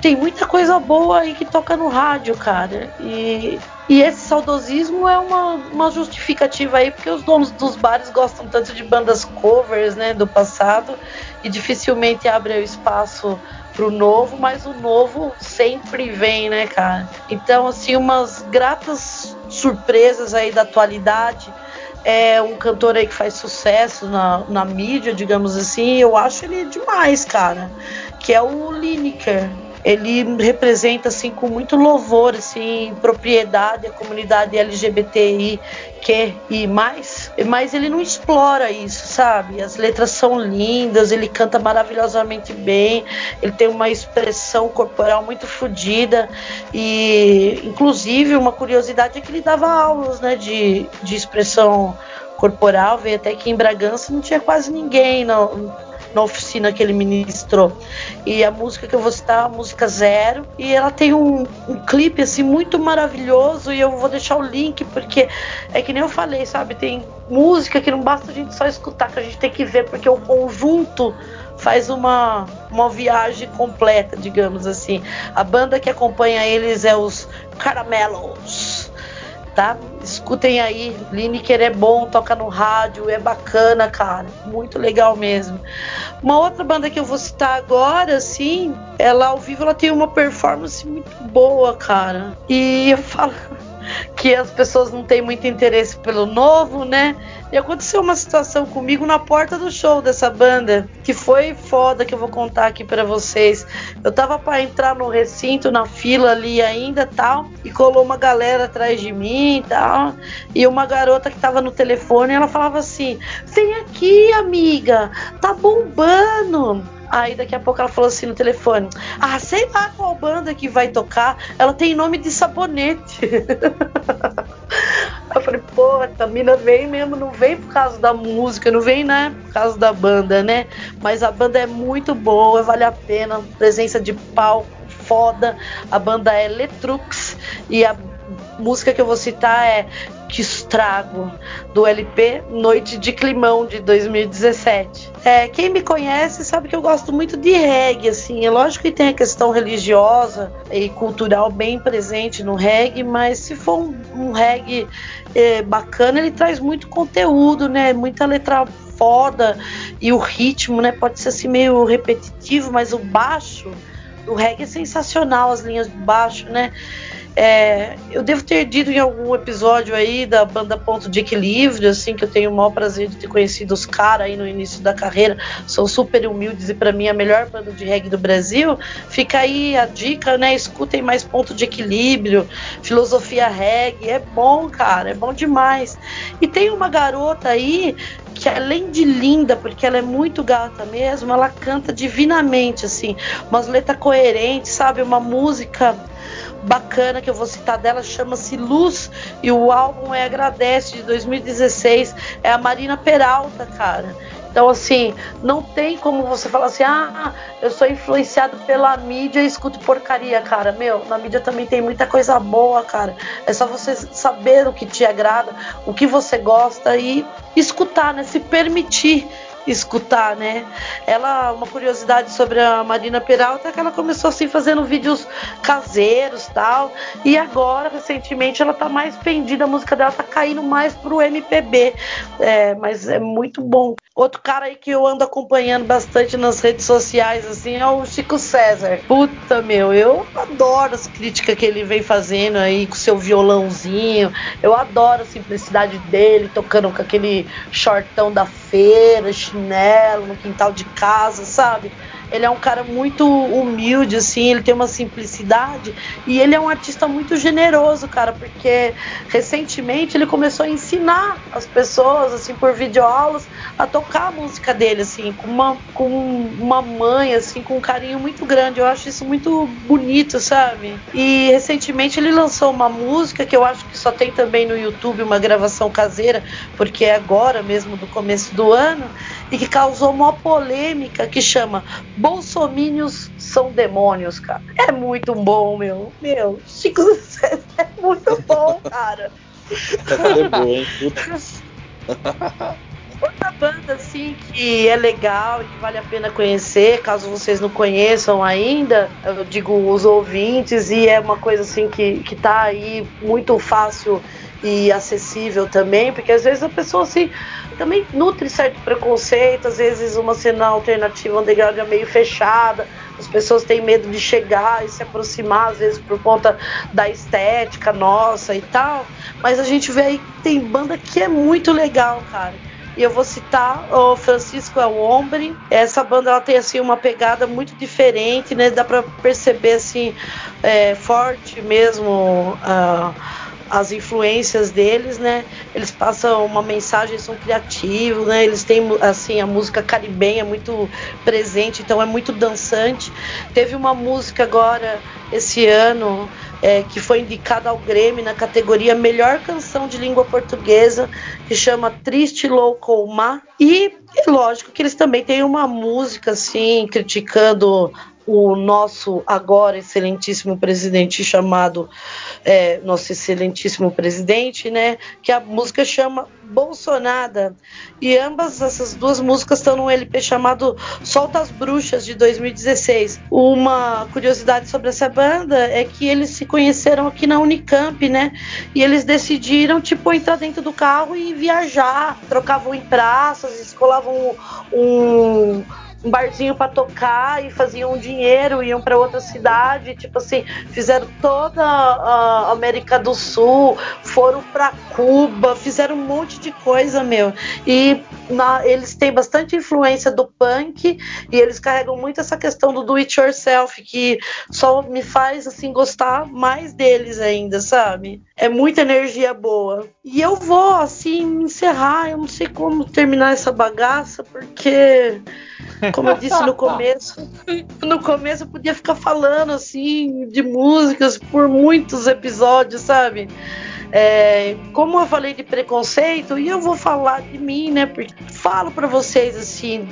tem muita coisa boa aí que toca no rádio, cara. E, e esse saudosismo é uma, uma justificativa aí, porque os donos dos bares gostam tanto de bandas covers, né, do passado, e dificilmente abrem o espaço pro novo, mas o novo sempre vem, né, cara? Então, assim, umas gratas surpresas aí da atualidade. É um cantor aí que faz sucesso na, na mídia, digamos assim. Eu acho ele demais, cara. Que é o Lineker ele representa assim com muito louvor assim propriedade a comunidade LGBTI que e mais, mas ele não explora isso, sabe? As letras são lindas, ele canta maravilhosamente bem, ele tem uma expressão corporal muito fodida e inclusive uma curiosidade é que ele dava aulas, né, de, de expressão corporal, veio até que em Bragança não tinha quase ninguém, não na oficina que ele ministrou. E a música que eu vou citar é a música Zero. E ela tem um, um clipe assim muito maravilhoso. E eu vou deixar o link, porque é que nem eu falei, sabe? Tem música que não basta a gente só escutar, que a gente tem que ver, porque o conjunto faz uma, uma viagem completa, digamos assim. A banda que acompanha eles é os Caramelos tá? Escutem aí, Lineker é bom, toca no rádio, é bacana, cara, muito legal mesmo. Uma outra banda que eu vou citar agora, assim, ela ao vivo ela tem uma performance muito boa, cara. E eu falo que as pessoas não têm muito interesse pelo novo, né? E aconteceu uma situação comigo na porta do show dessa banda, que foi foda que eu vou contar aqui para vocês. Eu tava para entrar no recinto, na fila ali ainda, tal, e colou uma galera atrás de mim, tal, e uma garota que tava no telefone, ela falava assim: "Vem aqui, amiga, tá bombando". Aí daqui a pouco ela falou assim no telefone: Ah, sei lá qual banda que vai tocar. Ela tem nome de sabonete. Eu falei, pô, a mina vem mesmo, não vem por causa da música, não vem, né, por causa da banda, né? Mas a banda é muito boa, vale a pena, presença de palco foda. A banda é Letrux e a música que eu vou citar é Que Estrago, do LP Noite de Climão, de 2017. É, quem me conhece sabe que eu gosto muito de reggae, assim. É lógico que tem a questão religiosa e cultural bem presente no reggae, mas se for um, um reggae é, bacana, ele traz muito conteúdo, né? Muita letra foda e o ritmo, né? Pode ser assim meio repetitivo, mas o baixo o reggae é sensacional, as linhas de baixo, né? É, eu devo ter dito em algum episódio aí da banda Ponto de Equilíbrio, assim, que eu tenho o maior prazer de ter conhecido os caras aí no início da carreira, são super humildes e para mim a melhor banda de reggae do Brasil. Fica aí a dica, né? Escutem mais Ponto de Equilíbrio, Filosofia Reggae, é bom, cara, é bom demais. E tem uma garota aí que além de linda, porque ela é muito gata mesmo, ela canta divinamente, assim, umas letras coerentes, sabe? Uma música bacana que eu vou citar dela chama-se Luz e o álbum é Agradece de 2016 é a Marina Peralta, cara. Então, assim, não tem como você falar assim, ah, eu sou influenciado pela mídia e escuto porcaria, cara. Meu, na mídia também tem muita coisa boa, cara. É só você saber o que te agrada, o que você gosta e escutar, né? Se permitir escutar, né? Ela, uma curiosidade sobre a Marina Peralta é que ela começou assim fazendo vídeos caseiros tal, e agora, recentemente, ela tá mais pendida, a música dela tá caindo mais pro MPB, é, mas é muito bom. Outro cara aí que eu ando acompanhando bastante nas redes sociais, assim, é o Chico César. Puta, meu, eu adoro as críticas que ele vem fazendo aí com seu violãozinho. Eu adoro a simplicidade dele, tocando com aquele shortão da feira, chinelo no quintal de casa, sabe? Ele é um cara muito humilde, assim, ele tem uma simplicidade e ele é um artista muito generoso, cara, porque recentemente ele começou a ensinar as pessoas, assim, por videoaulas, a tocar a música dele, assim, com uma, com uma mãe, assim, com um carinho muito grande. Eu acho isso muito bonito, sabe? E recentemente ele lançou uma música que eu acho que só tem também no YouTube uma gravação caseira, porque é agora mesmo do começo do ano, e que causou uma polêmica que chama Bolsomínios são demônios, cara. É muito bom, meu. Meu, Chico é muito bom, cara. É bom, hein? Outra banda assim que é legal e que vale a pena conhecer, caso vocês não conheçam ainda, eu digo os ouvintes, e é uma coisa assim que, que tá aí muito fácil e acessível também, porque às vezes a pessoa assim também nutre certo preconceito, às vezes uma cena alternativa underground é meio fechada, as pessoas têm medo de chegar e se aproximar, às vezes por conta da estética nossa e tal, mas a gente vê aí que tem banda que é muito legal, cara. E eu vou citar o Francisco é o Hombre. Essa banda ela tem assim uma pegada muito diferente, né? Dá para perceber assim é, forte mesmo. Uh, as influências deles, né? Eles passam uma mensagem, são criativos, né? Eles têm assim a música caribenha muito presente, então é muito dançante. Teve uma música agora esse ano é, que foi indicada ao Grêmio na categoria Melhor Canção de Língua Portuguesa, que chama Triste Louco Mar. E é lógico que eles também têm uma música assim criticando o nosso agora excelentíssimo presidente chamado é, nosso excelentíssimo presidente, né? Que a música chama Bolsonada e ambas essas duas músicas estão num LP chamado Solta as Bruxas de 2016. Uma curiosidade sobre essa banda é que eles se conheceram aqui na Unicamp, né? E eles decidiram tipo entrar dentro do carro e viajar, trocavam em praças, escolavam um, um um barzinho para tocar e faziam dinheiro, iam para outra cidade, tipo assim, fizeram toda a América do Sul, foram para Cuba, fizeram um monte de coisa, meu. E na, eles têm bastante influência do punk e eles carregam muito essa questão do do it yourself, que só me faz assim gostar mais deles ainda, sabe? É muita energia boa. E eu vou assim encerrar, eu não sei como terminar essa bagaça, porque como eu disse no começo, no começo eu podia ficar falando assim de músicas por muitos episódios, sabe? É, como eu falei de preconceito, e eu vou falar de mim, né? Porque falo para vocês assim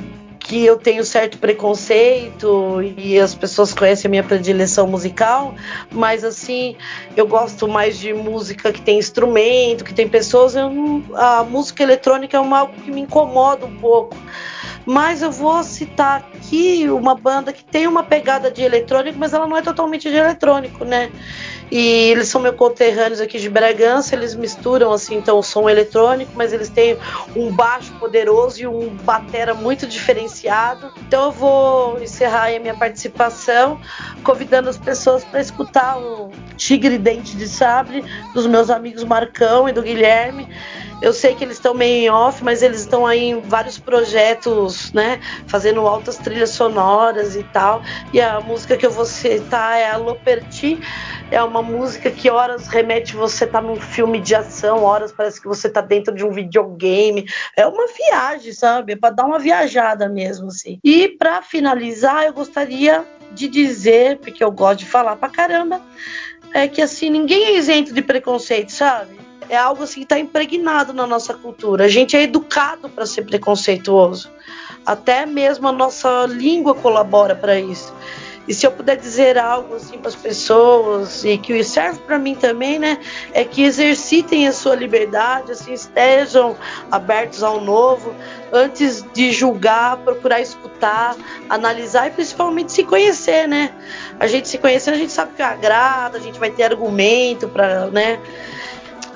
que eu tenho certo preconceito e as pessoas conhecem a minha predileção musical, mas assim, eu gosto mais de música que tem instrumento, que tem pessoas. A música eletrônica é algo que me incomoda um pouco. Mas eu vou citar aqui uma banda que tem uma pegada de eletrônico, mas ela não é totalmente de eletrônico, né? E eles são meus conterrâneos aqui de Bragança, eles misturam assim, então o som eletrônico, mas eles têm um baixo poderoso e um batera muito diferenciado. Então eu vou encerrar a minha participação convidando as pessoas para escutar o Tigre Dente de Sabre dos meus amigos Marcão e do Guilherme. Eu sei que eles estão meio em off, mas eles estão aí em vários projetos, né? Fazendo altas trilhas sonoras e tal. E a música que eu vou citar é a Loperti. É uma música que horas remete você tá num filme de ação, horas parece que você tá dentro de um videogame. É uma viagem, sabe? É para dar uma viajada mesmo, assim. E para finalizar, eu gostaria de dizer, porque eu gosto de falar pra caramba, é que assim, ninguém é isento de preconceito, sabe? É algo assim que está impregnado na nossa cultura. A gente é educado para ser preconceituoso. Até mesmo a nossa língua colabora para isso. E se eu puder dizer algo assim para as pessoas e que serve para mim também, né, é que exercitem a sua liberdade, assim, estejam abertos ao novo, antes de julgar, procurar escutar, analisar e principalmente se conhecer, né? A gente se conhecendo, a gente sabe que agrada, a gente vai ter argumento para, né?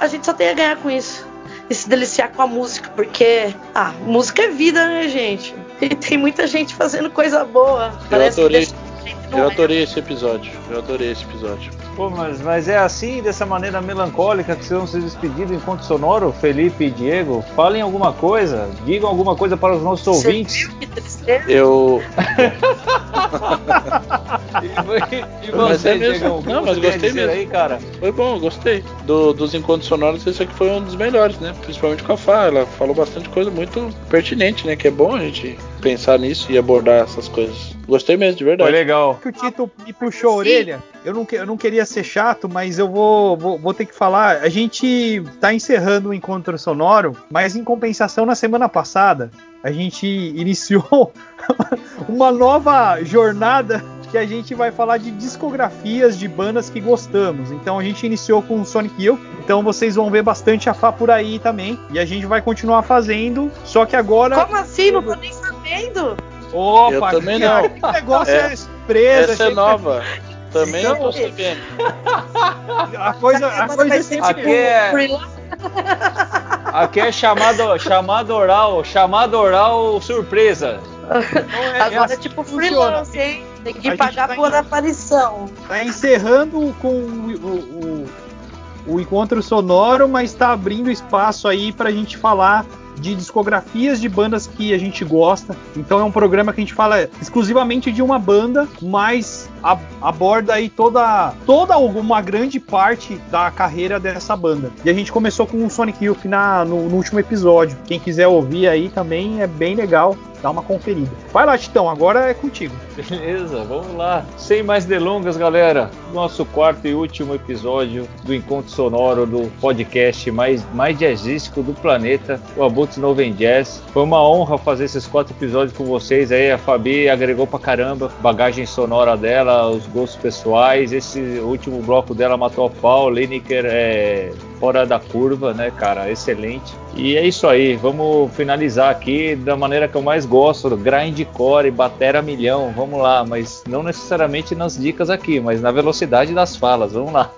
A gente só tem a ganhar com isso. E se deliciar com a música, porque ah, música é vida, né, gente? E tem muita gente fazendo coisa boa. Eu Parece adorei, eu é. adorei esse episódio. Eu adorei esse episódio. Pô, mas, mas é assim, dessa maneira melancólica que vocês vão se despedir do Encontro Sonoro, Felipe e Diego? Falem alguma coisa, digam alguma coisa para os nossos Você ouvintes. Viu que tristeza? Eu. e, e você, mas é Não, mas gostei mesmo. Aí, cara? Foi bom, gostei. Do, dos encontros sonoros, esse aqui foi um dos melhores, né? Principalmente com a Fá. Ela falou bastante coisa muito pertinente, né? Que é bom a gente pensar nisso e abordar essas coisas. Gostei mesmo, de verdade. Foi legal. Que o Tito me puxou a orelha. Eu não, eu não queria ser chato, mas eu vou, vou, vou ter que falar. A gente tá encerrando o encontro sonoro, mas em compensação, na semana passada, a gente iniciou uma nova jornada que a gente vai falar de discografias de bandas que gostamos. Então a gente iniciou com Sonic Youth, então vocês vão ver bastante a Fá por aí também. E a gente vai continuar fazendo, só que agora. Como assim? Não tô nem sabendo. Opa, eu também não. Que negócio é, é surpresa. Essa é nova. Também então, não tô sabendo. A coisa, a coisa é sempre aqui é, aqui é chamado, chamado oral, chamado oral surpresa. É, Agora é, é tipo freelance, hein? Tem que pagar tá por aparição. Tá encerrando com o, o, o, encontro sonoro, mas tá abrindo espaço aí pra gente falar de discografias de bandas que a gente gosta. Então é um programa que a gente fala exclusivamente de uma banda, mas aborda aí toda toda uma grande parte da carreira dessa banda. E a gente começou com o Sonic Youth na, no, no último episódio. Quem quiser ouvir aí também é bem legal dá uma conferida. Vai lá, Titão, agora é contigo. Beleza, vamos lá. Sem mais delongas, galera. Nosso quarto e último episódio do Encontro Sonoro do podcast mais, mais jazzístico do planeta, o Abutres Noven Jazz. Foi uma honra fazer esses quatro episódios com vocês aí. A Fabi agregou pra caramba bagagem sonora dela, os gostos pessoais. Esse último bloco dela matou a pau. Lineker é fora da curva, né, cara? Excelente. E é isso aí, vamos finalizar aqui da maneira que eu mais gosto, grindcore, batera milhão, vamos lá, mas não necessariamente nas dicas aqui, mas na velocidade das falas, vamos lá.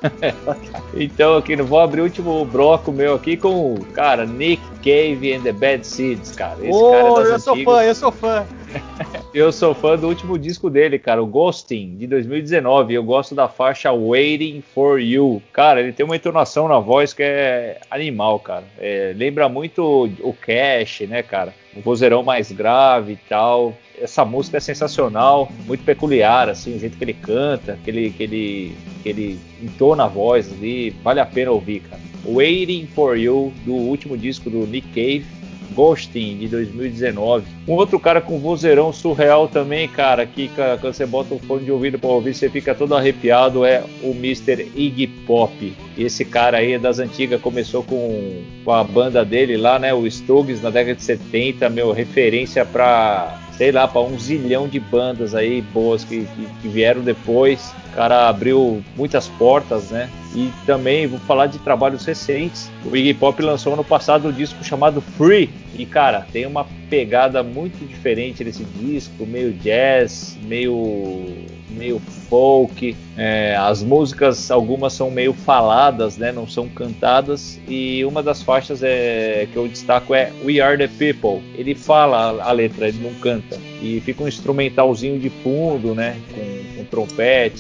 então aqui, vou abrir o último bloco meu aqui com, cara, Nick Cave and the Bad Seeds, cara. Esse oh, cara é eu antigas. sou fã, eu sou fã. eu sou fã do último disco dele, cara, o Ghosting, de 2019. Eu gosto da faixa Waiting for You. Cara, ele tem uma entonação na voz que é animal, cara. É, lembra muito o Cash, né, cara? Um vozeirão mais grave e tal. Essa música é sensacional, muito peculiar, assim, o jeito que ele canta, que ele, que ele, que ele entona a voz ali. Vale a pena ouvir, cara. Waiting for You, do último disco do Nick Cave Ghosting de 2019. Um outro cara com vozeirão surreal também, cara, que quando você bota um fone de ouvido para ouvir, você fica todo arrepiado, é o Mr. Iggy Pop. Esse cara aí é das antigas, começou com, com a banda dele lá, né, o Stooges, na década de 70, meu, referência para sei lá, para um zilhão de bandas aí boas que, que, que, vieram depois. O cara abriu muitas portas, né? E também vou falar de trabalhos recentes. O Iggy Pop lançou ano passado um disco chamado Free. E cara, tem uma pegada muito diferente nesse disco, meio jazz, meio meio folk. É, as músicas, algumas são meio faladas, né? Não são cantadas. E uma das faixas é, que eu destaco é We Are the People. Ele fala a letra, ele não canta. E fica um instrumentalzinho de fundo, né? Com, com trompete,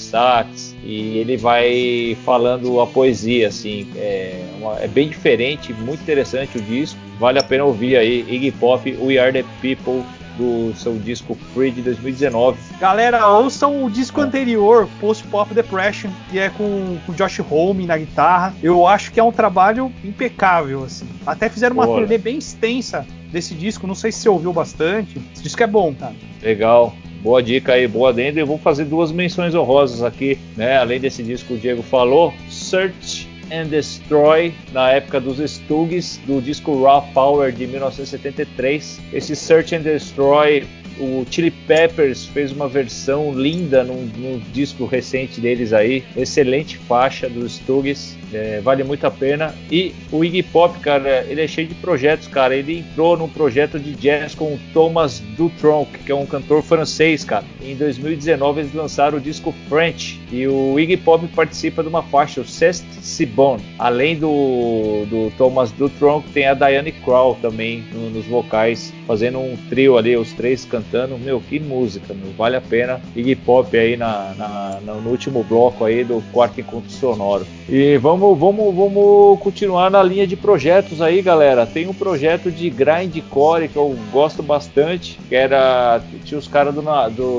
E ele vai falando a poesia, assim. É, uma, é bem diferente, muito interessante o disco. Vale a pena ouvir aí. Iggy Pop, We Are the People do seu disco Free de 2019. Galera, ouçam o disco anterior, Post Pop Depression, que é com o Josh Home na guitarra. Eu acho que é um trabalho impecável, assim. Até fizeram uma turnê bem extensa desse disco, não sei se você ouviu bastante. Esse disco é bom, cara. Legal. Boa dica aí, boa dentro. Eu vou fazer duas menções honrosas aqui, né? Além desse disco que o Diego falou, Search and Destroy, na época dos Stooges, do disco Raw Power de 1973. Esse Search and Destroy o Chili Peppers fez uma versão linda num, num disco recente deles aí. Excelente faixa dos Stooges. É, vale muito a pena. E o Iggy Pop, cara, ele é cheio de projetos, cara. Ele entrou num projeto de jazz com o Thomas Dutronc, que é um cantor francês, cara. Em 2019 eles lançaram o disco French e o Iggy Pop participa de uma faixa, o Cest Sibon. Além do, do Thomas Dutronc, tem a Diane Krall também no, nos vocais, fazendo um trio ali, os três cantores cantando. Meu, que música, meu, vale a pena. Iggy Pop aí na, na, no último bloco aí do quarto encontro sonoro. E vamos, vamos, vamos continuar na linha de projetos aí, galera. Tem um projeto de grindcore que eu gosto bastante, que era tinha os caras do,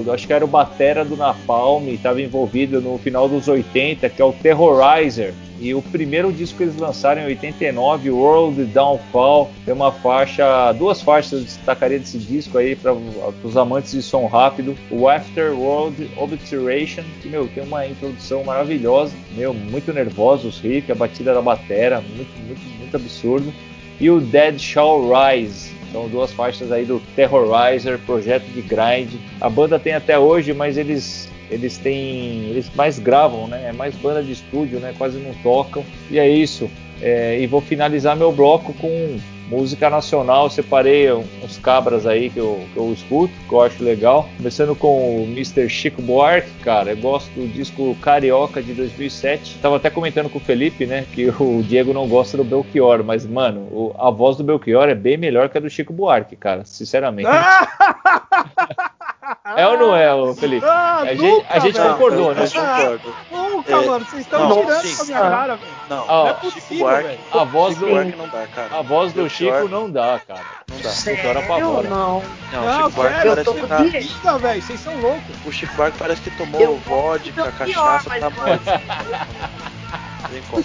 do, acho que era o batera do Napalm, estava envolvido no final dos 80, que é o Terrorizer. E o primeiro disco que eles lançaram em 89, World Downfall, tem uma faixa, duas faixas eu destacaria desse disco aí para os amantes de som rápido. O Afterworld Obliteration, que meu, tem uma introdução maravilhosa, meu, muito nervoso os riffs, a batida da batera, muito, muito, muito absurdo. E o Dead Shall Rise, são duas faixas aí do Terrorizer, projeto de grind. A banda tem até hoje, mas eles eles têm. Eles mais gravam, né? É mais banda de estúdio, né? Quase não tocam. E é isso. É, e vou finalizar meu bloco com música nacional. Separei uns cabras aí que eu, que eu escuto, que eu acho legal. Começando com o Mr. Chico Buarque, cara. Eu gosto do disco Carioca de 2007. Tava até comentando com o Felipe, né? Que o Diego não gosta do Belchior, mas, mano, a voz do Belchior é bem melhor que a do Chico Buarque, cara. Sinceramente. É ou não é, Felipe? Ah, a, gente, nunca, a gente concordou, né? Concordo. Nunca, é, mano. Vocês estão tirando sim, com a minha cara, velho. Não, não é possível, velho. A voz do Chico não dá, cara. A voz do Chico não dá, cara. Não dá. Sério? Não, não. Não, Chico Buarque parece que tá... Diga, velho. Vocês são loucos. O Chico Buarque parece que tomou vodka, cachaça, tá morto.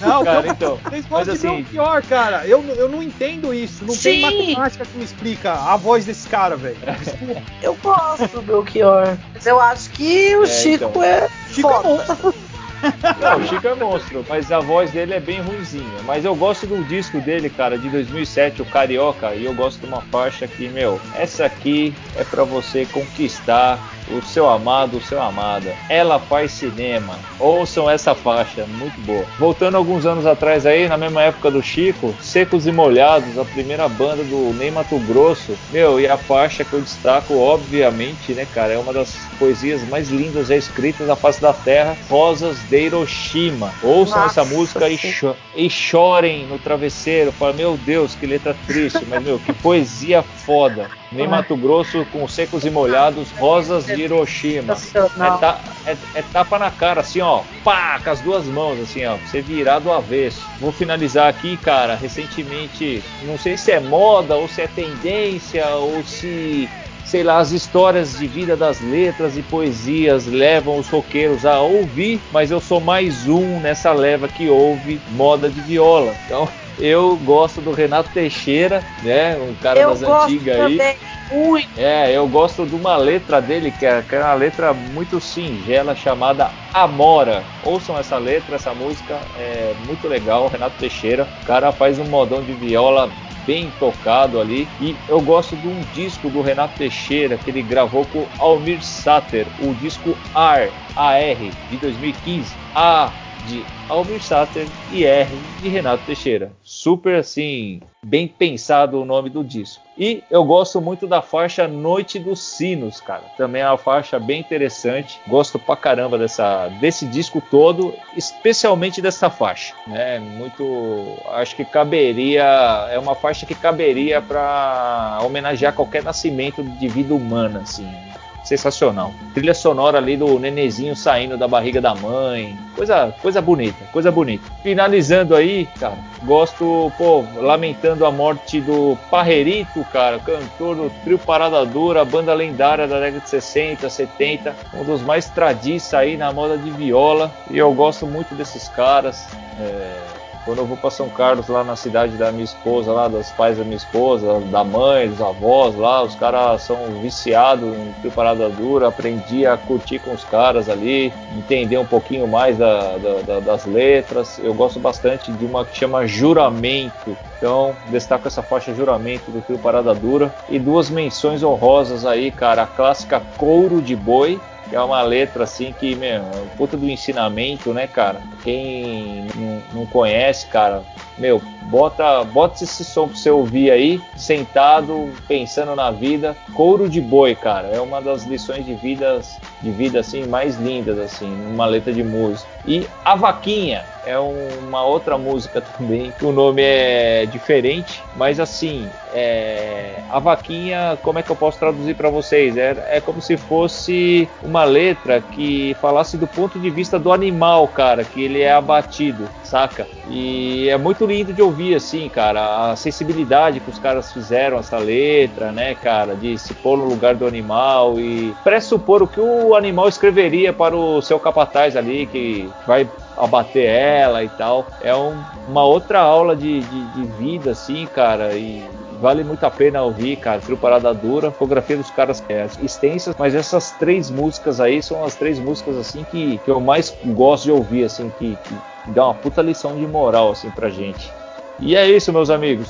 Não, cara, então. Vocês podem assim, pior, cara. Eu, eu não entendo isso. Não Sim. tem matemática que me explica a voz desse cara, velho. Eu gosto do Belchior. Mas eu acho que o é, Chico então. é. Chico é monstro. Não, o Chico é monstro, mas a voz dele é bem ruimzinha. Mas eu gosto do disco dele, cara, de 2007, o Carioca, e eu gosto de uma faixa que, meu, essa aqui é para você conquistar o seu amado, o seu amada. Ela faz cinema. Ouçam essa faixa, muito boa. Voltando alguns anos atrás aí, na mesma época do Chico, Secos e Molhados, a primeira banda do Ney Mato Grosso. Meu, e a faixa que eu destaco, obviamente, né, cara, é uma das poesias mais lindas já escritas na face da terra, Rosas de Hiroshima. Ouçam Nossa, essa música e, cho e chorem no travesseiro. Fala, meu Deus, que letra triste, mas meu, que poesia foda. Nem Mato Grosso com secos e molhados, rosas de Hiroshima. É, ta, é, é, tapa na cara, assim, ó, pá, com as duas mãos, assim, ó, você virar do avesso. Vou finalizar aqui, cara. Recentemente, não sei se é moda ou se é tendência ou se sei lá, as histórias de vida das letras e poesias levam os roqueiros a ouvir, mas eu sou mais um nessa leva que ouve moda de viola. Então, eu gosto do Renato Teixeira, né? Um cara eu das antigas aí. Muito. É, eu gosto de uma letra dele, que é, que é uma letra muito singela, chamada Amora. Ouçam essa letra, essa música, é muito legal. Renato Teixeira, o cara faz um modão de viola bem tocado ali. E eu gosto de um disco do Renato Teixeira que ele gravou com Almir Sater, o disco AR, AR de 2015. A de Almir Sater e R de Renato Teixeira. Super assim, bem pensado o nome do disco. E eu gosto muito da faixa Noite dos Sinos, cara. Também é uma faixa bem interessante. Gosto pra caramba dessa, desse disco todo, especialmente dessa faixa. Né? Muito, acho que caberia, é uma faixa que caberia para homenagear qualquer nascimento de vida humana, assim sensacional. Trilha sonora ali do nenezinho saindo da barriga da mãe, coisa, coisa bonita, coisa bonita. Finalizando aí, cara, gosto, pô, lamentando a morte do Parrerito, cara, cantor do trio Parada Dura, banda lendária da década de 60, 70, um dos mais tradiços aí na moda de viola, e eu gosto muito desses caras. É quando eu vou para São Carlos, lá na cidade da minha esposa, lá dos pais da minha esposa, da mãe, dos avós lá, os caras são viciados em preparada dura. Aprendi a curtir com os caras ali, entender um pouquinho mais da, da, das letras. Eu gosto bastante de uma que chama Juramento. Então, destaco essa faixa Juramento do Trio Parada Dura. E duas menções honrosas aí, cara. A clássica Couro de Boi, que é uma letra assim que, meu, é puta do ensinamento, né, cara? Quem não, não conhece, cara, meu, bota, bota esse som pra você ouvir aí, sentado, pensando na vida. Couro de boi, cara, é uma das lições de vida, de vida assim mais lindas assim, numa letra de música. E A Vaquinha é uma outra música também, que o nome é diferente, mas assim, é, a vaquinha, como é que eu posso traduzir para vocês? É, é como se fosse uma letra que falasse do ponto de vista do animal, cara, que ele é abatido, saca? E é muito lindo de ouvir, assim, cara, a sensibilidade que os caras fizeram essa letra, né, cara, de se pôr no lugar do animal e pressupor o que o animal escreveria para o seu capataz ali, que vai abater ela e tal. É um, uma outra aula de, de, de, vida, assim, cara, e vale muito a pena ouvir, cara. Trio Parada Dura, fotografia dos caras é extensa, mas essas três músicas aí são as três músicas, assim, que, que eu mais gosto de ouvir, assim, que, que dá uma puta lição de moral, assim, pra gente. E é isso, meus amigos.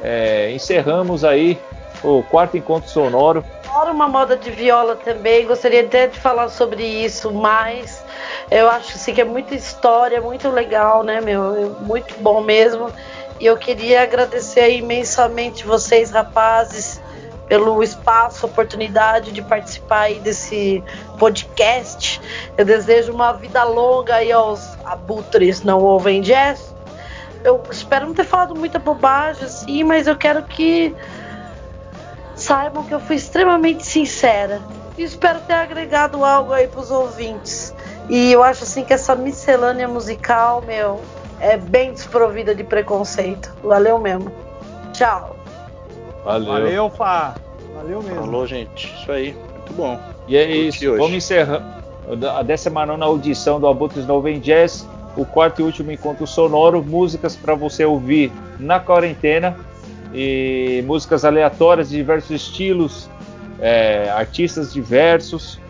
É, encerramos aí o quarto encontro sonoro. Adoro uma moda de viola também, gostaria até de falar sobre isso mais. Eu acho assim, que é muita história, muito legal, né, meu? Muito bom mesmo. E eu queria agradecer imensamente vocês, rapazes, pelo espaço, oportunidade de participar aí desse podcast. Eu desejo uma vida longa aí aos abutres não ouvem jazz. Eu espero não ter falado muita bobagem assim, mas eu quero que saibam que eu fui extremamente sincera. E espero ter agregado algo aí pros ouvintes. E eu acho assim que essa miscelânea musical, meu, é bem desprovida de preconceito. Valeu mesmo. Tchau. Valeu. Valeu, Fá. Valeu mesmo. Falou, gente. Isso aí. Muito bom. E é isso. Vamos encerrar a 19 audição do Abutres Noven Jazz. O quarto e último encontro sonoro. Músicas para você ouvir na quarentena. E músicas aleatórias de diversos estilos. É, artistas diversos.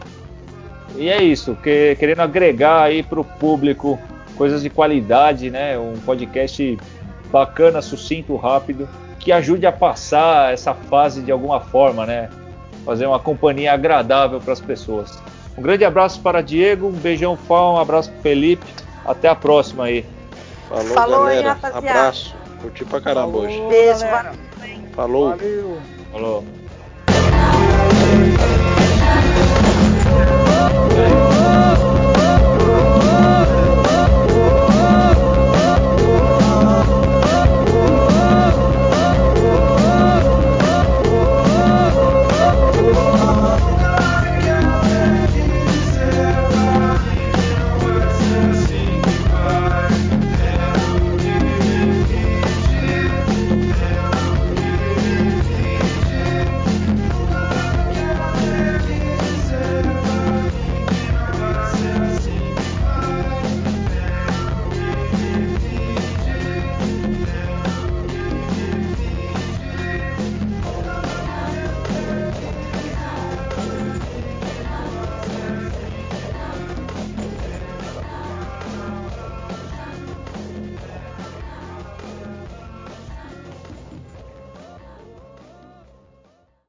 E é isso, que, querendo agregar aí para o público coisas de qualidade, né? Um podcast bacana, sucinto, rápido, que ajude a passar essa fase de alguma forma, né? Fazer uma companhia agradável para as pessoas. Um grande abraço para Diego, um beijão Fá, um abraço para Felipe. Até a próxima aí. Falou, Falou galera. Aí, abraço. Curti pra caramba Falou, hoje. Beijo, Falou. Valeu. Falou.